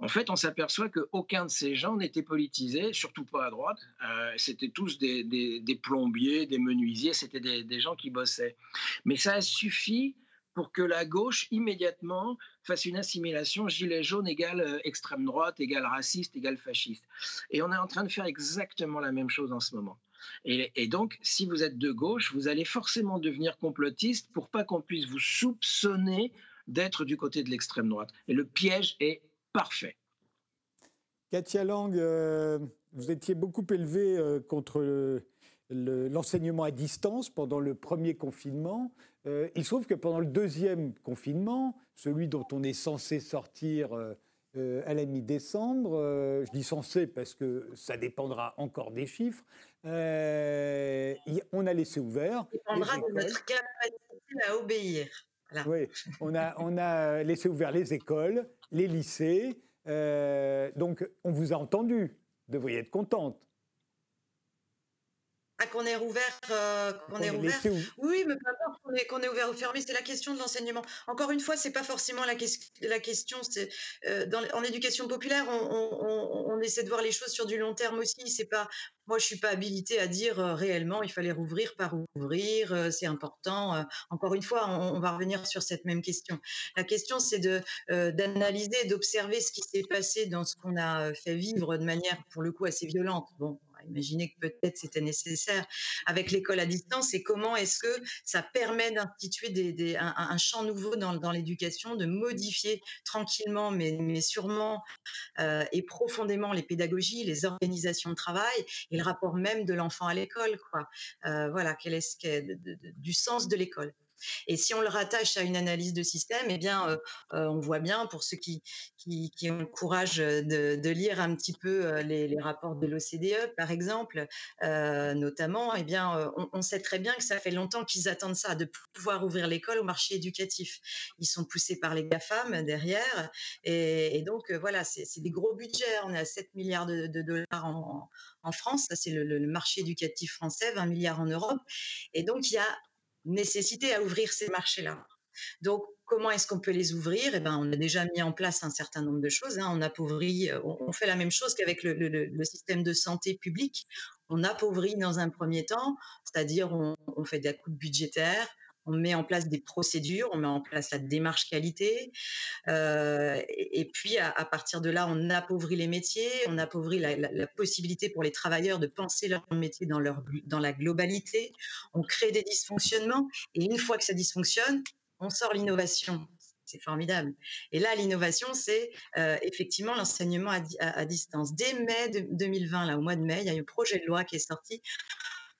En fait, on s'aperçoit qu'aucun de ces gens n'était politisé, surtout pas à droite. Euh, c'était tous des, plombiers, des menuisiers, c'était des, des, gens qui bossaient. Mais ça a suffi pour que la gauche immédiatement fasse une assimilation gilet jaune égale euh, extrême droite, égale raciste, égale fasciste. Et on est en train de faire exactement la même chose en ce moment. Et, donc, si vous êtes de gauche, vous allez forcément devenir complotiste pour pas qu'on puisse vous soupçonner d'être du côté de l'extrême droite. Et le piège est parfait. Katia Lang, euh, vous étiez beaucoup élevé euh, contre l'enseignement à distance pendant le premier confinement. Euh, il se trouve que pendant le deuxième confinement, celui dont on est censé sortir euh, euh, à la mi-décembre, je dis censé parce que ça dépendra encore des chiffres, on a laissé ouvert. Ça dépendra de notre capacité à obéir. Oui, on a, on a laissé ouvert les écoles, les lycées. donc, on vous a entendu. Vous devriez être contente. Ah, qu'on est rouvert, euh, qu'on est ouvert. Oui, mais peu importe qu'on est, qu'on est ouvert ou fermé, c'est la question de l'enseignement. Encore une fois, c'est pas forcément la, la question. C'est euh, en éducation populaire, on, essaie de voir les choses sur du long terme aussi. C'est pas, moi, je suis pas habilitée à dire euh, réellement, il fallait rouvrir par ouvrir, c'est important. encore une fois, on, va revenir sur cette même question. La question, c'est de d'analyser, d'observer ce qui s'est passé dans ce qu'on a fait vivre de manière, pour le coup, assez violente. Bon, Imaginez que peut-être c'était nécessaire avec l'école à distance et comment est-ce que ça permet d'instituer un, champ nouveau dans, l'éducation, de modifier tranquillement mais, sûrement euh, et profondément les pédagogies, les organisations de travail et le rapport même de l'enfant à l'école. Euh, voilà, quel est ce qu'est du sens de l'école. Et si on le rattache à une analyse de système, eh bien, euh, euh, on voit bien, pour ceux qui, ont le courage de, lire un petit peu les, rapports de l'OCDE, par exemple, notamment, eh bien, on, sait très bien que ça fait longtemps qu'ils attendent ça, de pouvoir ouvrir l'école au marché éducatif. Ils sont poussés par les GAFAM derrière, et, donc voilà, c'est des gros budgets. On est à 7 milliards de, dollars en, France, ça c'est le, le, marché éducatif français, 20 milliards en Europe. Et donc il y a nécessité à ouvrir ces marchés-là. Donc, comment est-ce qu'on peut les ouvrir? Eh ben, on a déjà mis en place un certain nombre de choses. Hein. On appauvrit, euh, on, fait la même chose qu'avec le, système de santé publique. On appauvrit dans un premier temps, c'est-à-dire on, on fait des coupes budgétaires, on met en place des procédures, on met en place la démarche qualité, euh, et, puis à, partir de là, on appauvrit les métiers, on appauvrit la, possibilité pour les travailleurs de penser leur métier dans, leur, dans la globalité, on crée des dysfonctionnements, et une fois que ça dysfonctionne, on sort l'innovation. C'est formidable. Et là, l'innovation, c'est euh, effectivement l'enseignement à, distance. Dès mai 2020, là, au mois de mai, il y a eu un projet de loi qui est sorti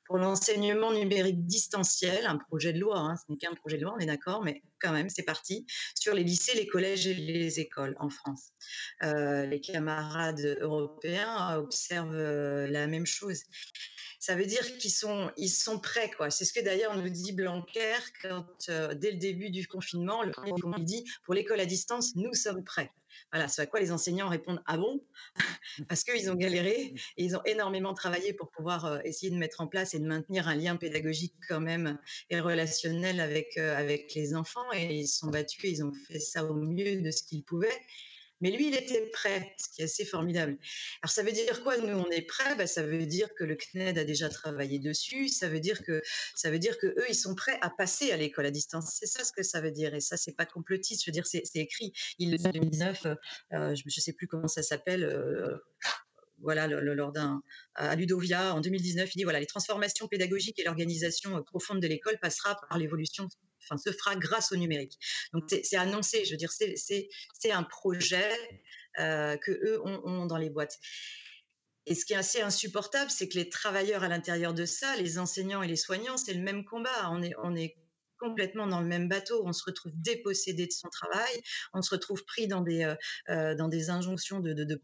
pour l'enseignement numérique distanciel, un projet de loi, hein, ce n'est qu'un projet de loi, on est d'accord, mais quand même, c'est parti, sur les lycées, les collèges et les écoles en France. Euh, les camarades européens observent euh, la même chose. Ça veut dire qu'ils sont, ils sont prêts, quoi. C'est ce que d'ailleurs nous dit Blanquer quand, euh, dès le début du confinement, le il dit pour l'école à distance, nous sommes prêts. Voilà, c'est à quoi les enseignants répondent Ah bon? Parce qu'ils ont galéré et ils ont énormément travaillé pour pouvoir essayer de mettre en place et de maintenir un lien pédagogique quand même et relationnel avec, avec les enfants. Et ils se sont battus, ils ont fait ça au mieux de ce qu'ils pouvaient. Mais lui, il était prêt, ce qui est assez formidable. Alors, ça veut dire quoi Nous, on est prêt? Bah, ça veut dire que le CNED a déjà travaillé dessus. Ça veut dire que ça veut dire que eux, ils sont prêts à passer à l'école à distance. C'est ça ce que ça veut dire. Et ça, c'est pas complotiste. Je veux dire, c'est écrit. Il en 2019. Euh, je ne sais plus comment ça s'appelle. Euh, voilà, lors d'un à Ludovia en 2019, il dit voilà, les transformations pédagogiques et l'organisation profonde de l'école passera par l'évolution enfin, se fera grâce au numérique. Donc c'est annoncé, je veux dire, c'est un projet euh, que eux ont, dans les boîtes. Et ce qui est assez insupportable, c'est que les travailleurs à l'intérieur de ça, les enseignants et les soignants, c'est le même combat. On est, on est complètement dans le même bateau. On se retrouve dépossédé de son travail, on se retrouve pris dans des, euh, euh, dans des injonctions de, de.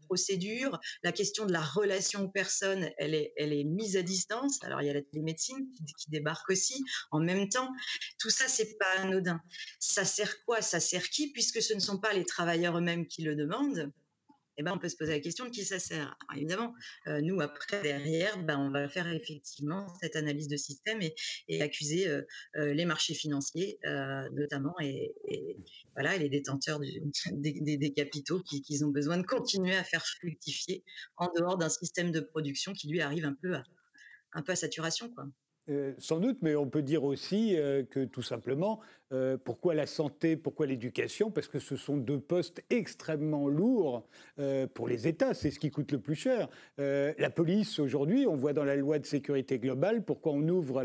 La question de la relation aux personnes, elle est, elle est mise à distance. Alors il y a la télémédecine qui, qui débarque aussi en même temps. Tout ça, c'est pas anodin. Ça sert quoi? Ça sert qui Puisque ce ne sont pas les travailleurs eux-mêmes qui le demandent? Eh ben, on peut se poser la question de qui ça sert. évidemment, euh, nous, après, derrière, ben, on va faire effectivement cette analyse de système et, et accuser euh, euh, les marchés financiers, notamment, et, et, les détenteurs des, capitaux qui, ont besoin de continuer à faire fructifier en dehors d'un système de production qui, lui, arrive un peu à, un peu à saturation. Quoi. Euh, sans doute, mais on peut dire aussi euh, que tout simplement, euh, pourquoi la santé, pourquoi l'éducation? Parce que ce sont deux postes extrêmement lourds pour les États, c'est ce qui coûte le plus cher. la police, aujourd'hui, on voit dans la loi de sécurité globale, pourquoi on ouvre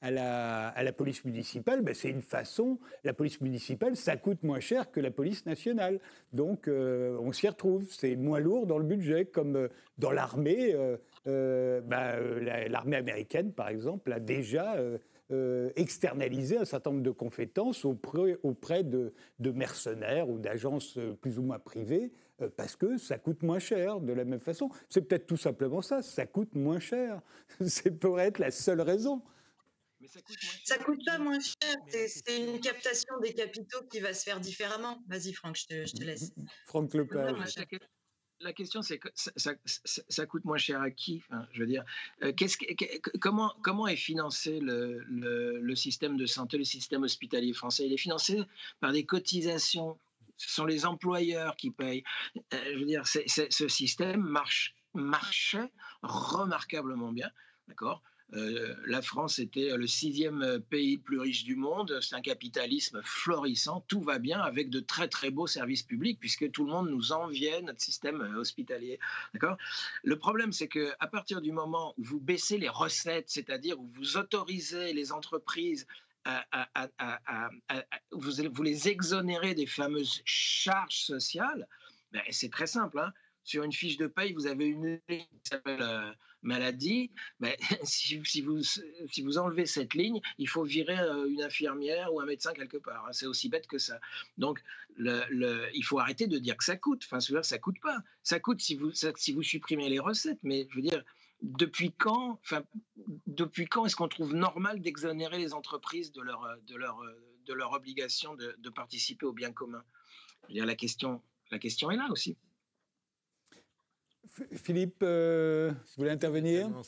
à la, police municipale. Ben, C'est une façon, la police municipale, ça coûte moins cher que la police nationale. Donc on s'y retrouve, c'est moins lourd dans le budget, comme dans l'armée euh, bah, euh, l'armée américaine, par exemple, a déjà euh, externalisé un certain nombre de compétences auprès, auprès de, de, mercenaires ou d'agences plus ou moins privées, parce que ça coûte moins cher de la même façon. C'est peut-être tout simplement ça, ça coûte moins cher. C'est pourrait être la seule raison. Mais ça coûte, ça coûte pas moins cher, c'est une captation des capitaux qui va se faire différemment. Vas-y Franck, je te, je te laisse. Franck Lepage la question, c'est que ça, coûte moins cher à qui enfin, Je veux dire, euh, comment, est financé le, système de santé, le système hospitalier français? Il est financé par des cotisations. Ce sont les employeurs qui payent. Euh, je veux dire, ce système marche, marchait remarquablement bien. D'accord? Euh, la France était le sixième euh, pays le plus riche du monde. C'est un capitalisme florissant. Tout va bien avec de très très beaux services publics puisque tout le monde nous enviait notre système euh, hospitalier. D'accord? Le problème, c'est que à partir du moment où vous baissez les recettes, c'est-à-dire où vous autorisez les entreprises à, vous, les exonérez des fameuses charges sociales, ben, c'est très simple. Hein sur une fiche de paye, vous avez une euh, maladie. Mais si, si, vous, si vous enlevez cette ligne, il faut virer euh, une infirmière ou un médecin quelque part. Hein. C'est aussi bête que ça. Donc, il faut arrêter de dire que ça coûte. Enfin, ça coûte pas. Ça coûte si vous, ça, si vous supprimez les recettes. Mais je veux dire, depuis quand, enfin, depuis quand est-ce qu'on trouve normal d'exonérer les entreprises de leur, de leur, de leur obligation de, de participer au bien commun je veux dire, la question, la question est là aussi. Philippe, euh, vous voulez intervenir?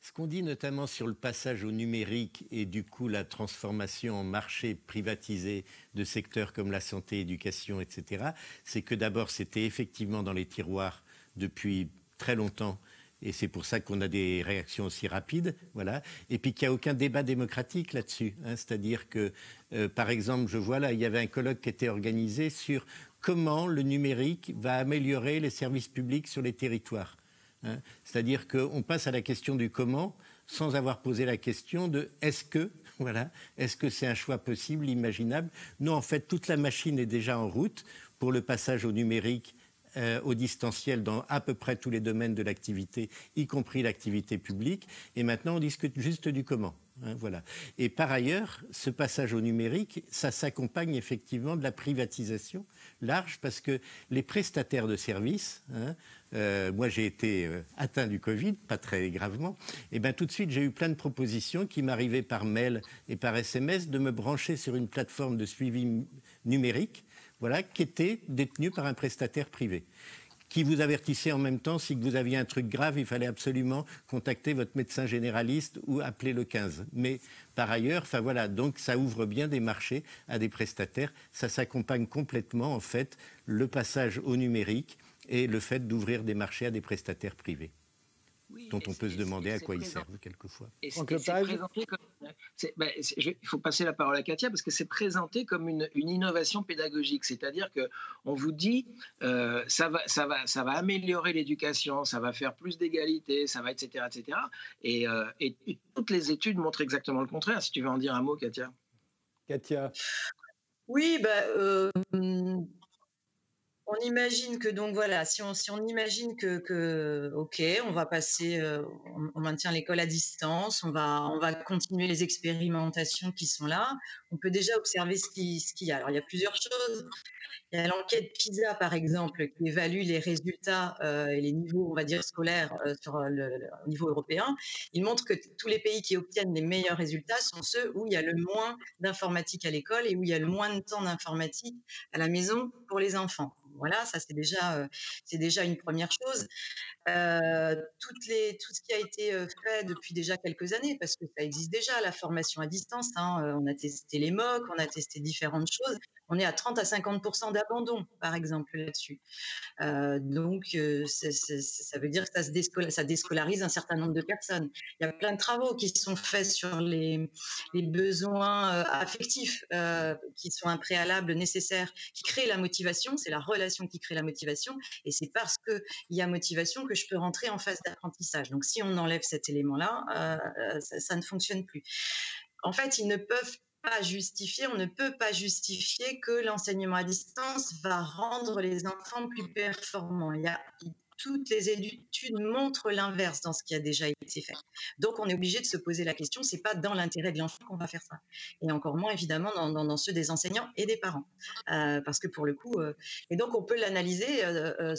Ce qu'on dit notamment sur le passage au numérique et du coup la transformation en marché privatisé de secteurs comme la santé, l'éducation, etc., c'est que d'abord c'était effectivement dans les tiroirs depuis très longtemps et c'est pour ça qu'on a des réactions aussi rapides, voilà. Et puis qu'il n'y a aucun débat démocratique là-dessus. Hein. C'est-à-dire que, euh, par exemple, je vois là, il y avait un colloque qui était organisé sur comment le numérique va améliorer les services publics sur les territoires. Hein. C'est-à-dire qu'on passe à la question du comment sans avoir posé la question de est-ce que, voilà, est-ce que c'est un choix possible, imaginable? Non, en fait, toute la machine est déjà en route pour le passage au numérique euh, au distanciel dans à peu près tous les domaines de l'activité, y compris l'activité publique. Et maintenant, on discute juste du comment. Hein, voilà. Et par ailleurs, ce passage au numérique, ça s'accompagne effectivement de la privatisation large parce que les prestataires de services, hein, euh, moi j'ai été euh, atteint du Covid, pas très gravement, et bien tout de suite j'ai eu plein de propositions qui m'arrivaient par mail et par SMS de me brancher sur une plateforme de suivi numérique, voilà, qui était détenue par un prestataire privé qui vous avertissait en même temps si vous aviez un truc grave, il fallait absolument contacter votre médecin généraliste ou appeler le 15. Mais par ailleurs, voilà, donc ça ouvre bien des marchés à des prestataires. Ça s'accompagne complètement en fait le passage au numérique et le fait d'ouvrir des marchés à des prestataires privés oui, dont on peut se demander à quoi ils servent quelquefois. Et c'est ben, il faut passer la parole à Katia parce que c'est présenté comme une, une innovation pédagogique, c'est-à-dire que on vous dit euh, ça va ça va ça va améliorer l'éducation, ça va faire plus d'égalité, ça va etc etc. Et, euh, et, et, toutes les études montrent exactement le contraire. Si tu veux en dire un mot, Katia. Katia. Oui, bah, euh, on imagine que donc voilà, si on, imagine que, ok, on va passer, euh, on, maintient l'école à distance, on va, on va continuer les expérimentations qui sont là. On peut déjà observer ce qu'il ce y a. Alors il y a plusieurs choses. Il y a l'enquête PISA par exemple qui évalue les résultats euh, et les niveaux, on va dire scolaires euh, sur le, au niveau européen. Il montre que tous les pays qui obtiennent les meilleurs résultats sont ceux où il y a le moins d'informatique à l'école et où il y a le moins de temps d'informatique à la maison pour les enfants. Voilà, ça c'est déjà, c'est déjà une première chose. Les, tout ce qui a été fait depuis déjà quelques années, parce que ça existe déjà, la formation à distance. Hein, on a testé les MOOC, on a testé différentes choses on est à 30 à 50% d'abandon, par exemple, là-dessus. Donc, ça veut dire que ça, déscolarise un certain nombre de personnes. Il y a plein de travaux qui sont faits sur les, besoins euh, affectifs qui sont un préalable nécessaire, qui créent la motivation. C'est la relation qui crée la motivation. Et c'est parce qu'il y a motivation que je peux rentrer en phase d'apprentissage. Donc, si on enlève cet élément-là, ça, ça ne fonctionne plus. En fait, ils ne peuvent justifier, on ne peut pas justifier que l'enseignement à distance va rendre les enfants plus performants. Il y a toutes les études montrent l'inverse dans ce qui a déjà été fait. Donc, on est obligé de se poser la question, c'est pas dans l'intérêt de l'enfant qu'on va faire ça. Et encore moins, évidemment, dans, ceux des enseignants et des parents. Euh, parce que pour le coup, euh, et donc on peut l'analyser euh,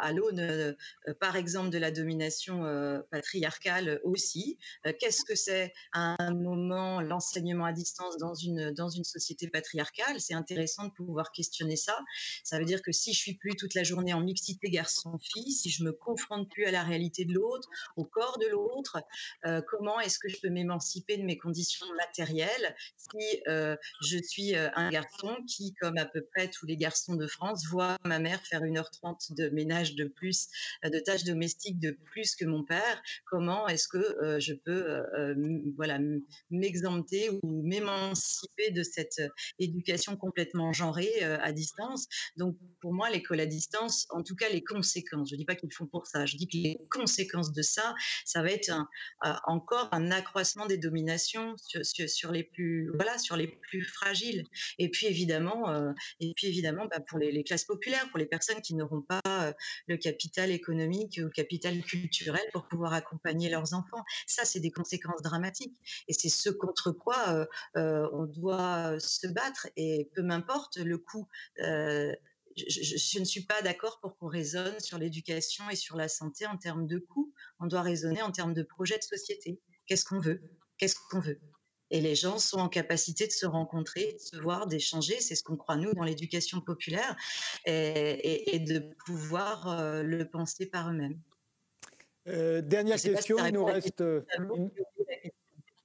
à l'aune, par exemple, de la domination patriarcale aussi. Qu'est-ce que c'est à un moment l'enseignement à distance dans une, dans une société patriarcale? C'est intéressant de pouvoir questionner ça. Ça veut dire que si je suis plus toute la journée en mixité garçon si je me confronte plus à la réalité de l'autre, au corps de l'autre, euh, comment est-ce que je peux m'émanciper de mes conditions matérielles si euh, je suis euh, un garçon qui, comme à peu près tous les garçons de France, voit ma mère faire 1h30 de ménage de plus, de tâches domestiques de plus que mon père, comment est-ce que je peux voilà, m'exempter ou m'émanciper de cette éducation complètement genrée à distance? Donc pour moi, l'école à distance, en tout cas les conséquences je ne dis pas qu'ils font pour ça. Je dis que les conséquences de ça, ça va être euh, encore un accroissement des dominations sur, les plus, voilà, sur les plus fragiles. Et puis évidemment, euh, et puis évidemment, bah, pour les, classes populaires, pour les personnes qui n'auront pas euh, le capital économique ou le capital culturel pour pouvoir accompagner leurs enfants. Ça, c'est des conséquences dramatiques. Et c'est ce contre quoi on doit se battre. Et peu m'importe le coût je, ne suis pas d'accord pour qu'on raisonne sur l'éducation et sur la santé en termes de coûts. On doit raisonner en termes de projet de société. Qu'est-ce qu'on veut? Qu'est-ce qu'on veut? Et les gens sont en capacité de se rencontrer, de se voir, d'échanger. C'est ce qu'on croit nous dans l'éducation populaire et, de pouvoir euh, le penser par eux-mêmes. Euh, dernière question, il nous, reste,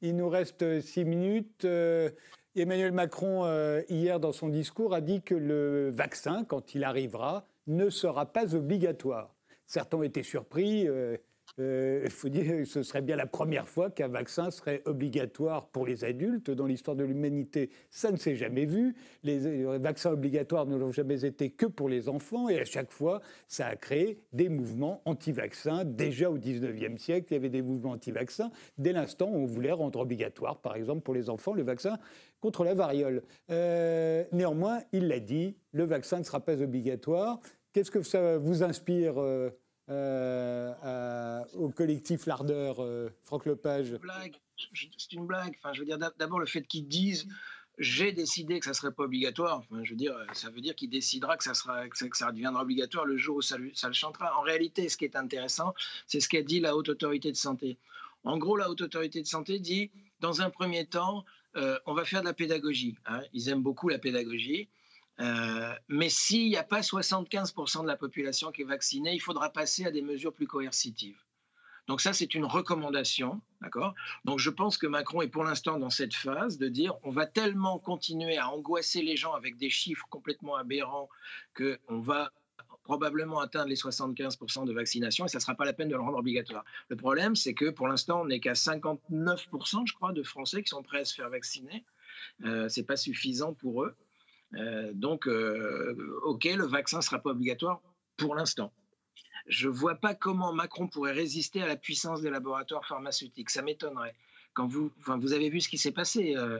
il, nous reste six minutes. Euh, Emmanuel Macron, euh, hier, dans son discours, a dit que le vaccin, quand il arrivera, ne sera pas obligatoire. Certains ont été surpris. Euh, il faut dire que ce serait bien la première fois qu'un vaccin serait obligatoire pour les adultes. Dans l'histoire de l'humanité, ça ne s'est jamais vu. Les vaccins obligatoires ne l'ont jamais été que pour les enfants. Et à chaque fois, ça a créé des mouvements anti-vaccins. Déjà au 19e siècle, il y avait des mouvements anti-vaccins. Dès l'instant où on voulait rendre obligatoire, par exemple, pour les enfants, le vaccin contre la variole. Euh, néanmoins, il l'a dit, le vaccin ne sera pas obligatoire. Qu'est-ce que ça vous inspire euh, euh, au collectif L'Ardeur, Franck Lepage C'est une blague. Enfin, je veux dire, d'abord, le fait qu'ils disent j'ai décidé que ça ne serait pas obligatoire. Enfin, je veux dire, ça veut dire qu'il décidera que ça, sera, que ça, deviendra obligatoire le jour où ça, ça, le chantera. En réalité, ce qui est intéressant, c'est ce qu'a dit la Haute Autorité de Santé. En gros, la Haute Autorité de Santé dit, dans un premier temps, euh, on va faire de la pédagogie. Hein. Ils aiment beaucoup la pédagogie. Euh, mais s'il n'y a pas 75% de la population qui est vaccinée, il faudra passer à des mesures plus coercitives. Donc ça, c'est une recommandation, d'accord? Donc je pense que Macron est pour l'instant dans cette phase de dire on va tellement continuer à angoisser les gens avec des chiffres complètement aberrants qu'on va probablement atteindre les 75% de vaccination et ça ne sera pas la peine de le rendre obligatoire. Le problème, c'est que pour l'instant, on n'est qu'à 59%, je crois, de Français qui sont prêts à se faire vacciner. Euh, Ce n'est pas suffisant pour eux. Euh, donc, euh, OK, le vaccin ne sera pas obligatoire pour l'instant. Je ne vois pas comment Macron pourrait résister à la puissance des laboratoires pharmaceutiques. Ça m'étonnerait. Quand vous, enfin, vous avez vu ce qui s'est passé. Euh,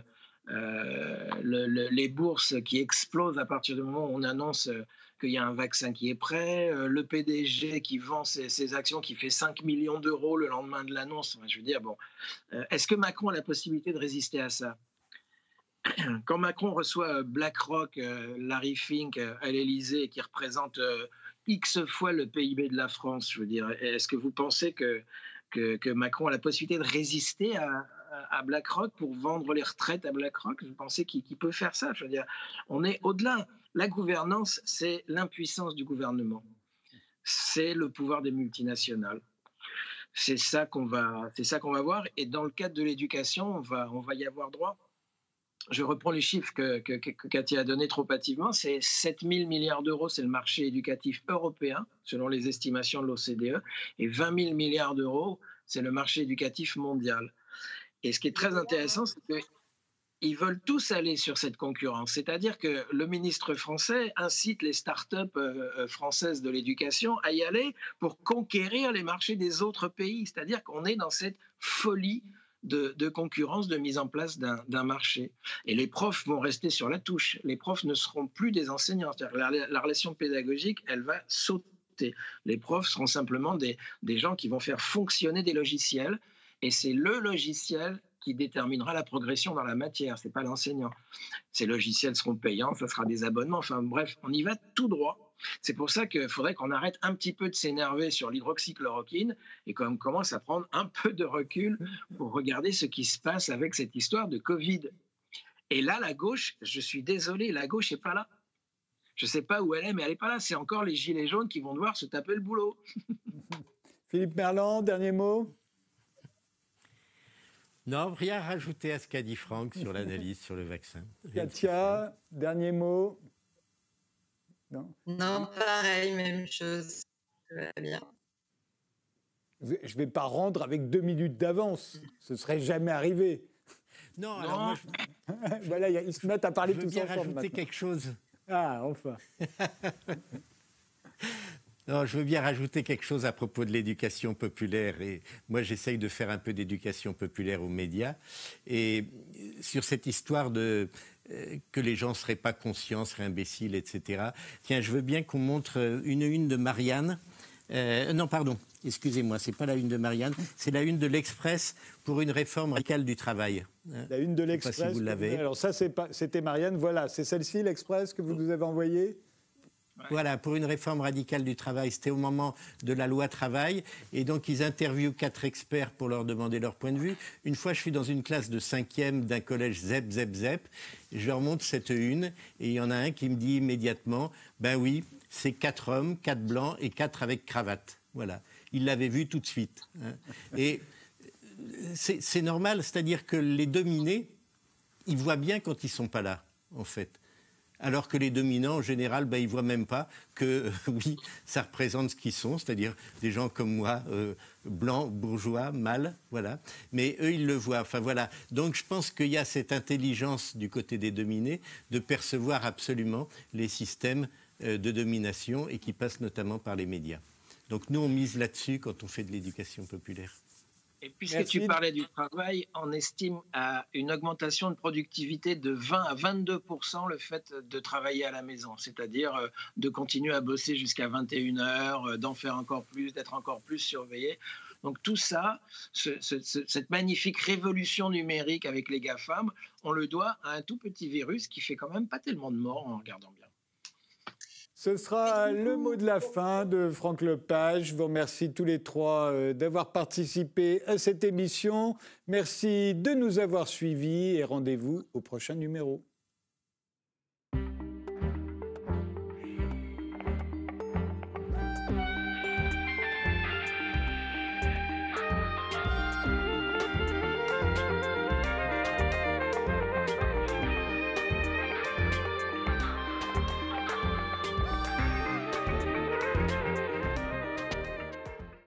les bourses qui explosent à partir du moment où on annonce qu'il y a un vaccin qui est prêt, le PDG qui vend ses, actions, qui fait 5 millions d'euros le lendemain de l'annonce. je veux dire, bon, est-ce que Macron a la possibilité de résister à ça? Quand Macron reçoit BlackRock, Larry Fink à l'Élysée, qui représente X fois le PIB de la France, je veux dire, est-ce que vous pensez que, que, Macron a la possibilité de résister à, BlackRock pour vendre les retraites à BlackRock? Vous pensez qu'il peut faire ça? Je veux dire, on est au-delà. La gouvernance, c'est l'impuissance du gouvernement. C'est le pouvoir des multinationales. C'est ça qu'on va, qu'on va voir. Et dans le cadre de l'éducation, on va, on va y avoir droit je reprends les chiffres que, que, Cathy a donnés trop hâtivement, c'est 7 000 milliards d'euros, c'est le marché éducatif européen, selon les estimations de l'OCDE, et 20 000 milliards d'euros, c'est le marché éducatif mondial. Et ce qui est très intéressant, c'est qu'ils veulent tous aller sur cette concurrence. C'est-à-dire que le ministre français incite les start-up euh, euh, françaises de l'éducation à y aller pour conquérir les marchés des autres pays. C'est-à-dire qu'on est dans cette folie de, concurrence, de mise en place d'un marché. Et les profs vont rester sur la touche. Les profs ne seront plus des enseignants. La, la, relation pédagogique, elle va sauter. Les profs seront simplement des, des gens qui vont faire fonctionner des logiciels. Et c'est le logiciel qui déterminera la progression dans la matière, c'est pas l'enseignant. Ces logiciels seront payants, ça sera des abonnements, enfin bref, on y va tout droit. C'est pour ça qu'il faudrait qu'on arrête un petit peu de s'énerver sur l'hydroxychloroquine et qu'on commence à prendre un peu de recul pour regarder ce qui se passe avec cette histoire de Covid. Et là, la gauche, je suis désolé, la gauche n'est pas là. Je ne sais pas où elle est, mais elle n'est pas là. C'est encore les gilets jaunes qui vont devoir se taper le boulot. Philippe Merland, dernier mot non, rien à rajouter à ce qu'a dit Franck sur l'analyse sur le vaccin. Katia, dernier mot non Non, pareil, même chose. bien. Je ne vais pas rendre avec deux minutes d'avance. Ce serait jamais arrivé. Non, alors moi, voilà, ils se mettent à parler je tous ensemble. rajouter quelque chose. Ah, enfin. Non, je veux bien rajouter quelque chose à propos de l'éducation populaire. Et moi, j'essaye de faire un peu d'éducation populaire aux médias. Et sur cette histoire de que les gens ne seraient pas conscients, seraient imbéciles, etc. Tiens, je veux bien qu'on montre une une de Marianne. Euh, non, pardon, excusez-moi, c'est pas la une de Marianne, c'est la une de l'Express pour une réforme radicale du travail. La une de l'Express. Si vous l'avez. Alors ça, c'était Marianne. Voilà, c'est celle-ci, l'Express que vous nous avez envoyée? Voilà, pour une réforme radicale du travail. C'était au moment de la loi travail. Et donc, ils interviewent quatre experts pour leur demander leur point de vue. Une fois, je suis dans une classe de cinquième d'un collège ZEP, ZEP, ZEP. Je leur montre cette une. Et il y en a un qui me dit immédiatement Ben oui, c'est quatre hommes, quatre blancs et quatre avec cravate. Voilà. Il l'avait vu tout de suite. Hein. Et c'est normal, c'est-à-dire que les dominés, ils voient bien quand ils ne sont pas là, en fait alors que les dominants, en général, ben, ils ne voient même pas que, euh, oui, ça représente ce qu'ils sont, c'est-à-dire des gens comme moi, euh, blancs, bourgeois, mâles, voilà. Mais eux, ils le voient. Enfin, voilà. Donc, je pense qu'il y a cette intelligence du côté des dominés de percevoir absolument les systèmes euh, de domination et qui passent notamment par les médias. Donc, nous, on mise là-dessus quand on fait de l'éducation populaire. Et puisque tu parlais du travail, on estime à une augmentation de productivité de 20 à 22% le fait de travailler à la maison, c'est-à-dire euh, de continuer à bosser jusqu'à 21 heures, euh, d'en faire encore plus, d'être encore plus surveillé. Donc tout ça, cette magnifique révolution numérique avec les GAFAM, on le doit à un tout petit virus qui fait quand même pas tellement de morts en regardant bien. Ce sera le mot de la fin de Franck Lepage. Je vous remercie tous les trois euh, d'avoir participé à cette émission. Merci de nous avoir suivis et rendez-vous au prochain numéro.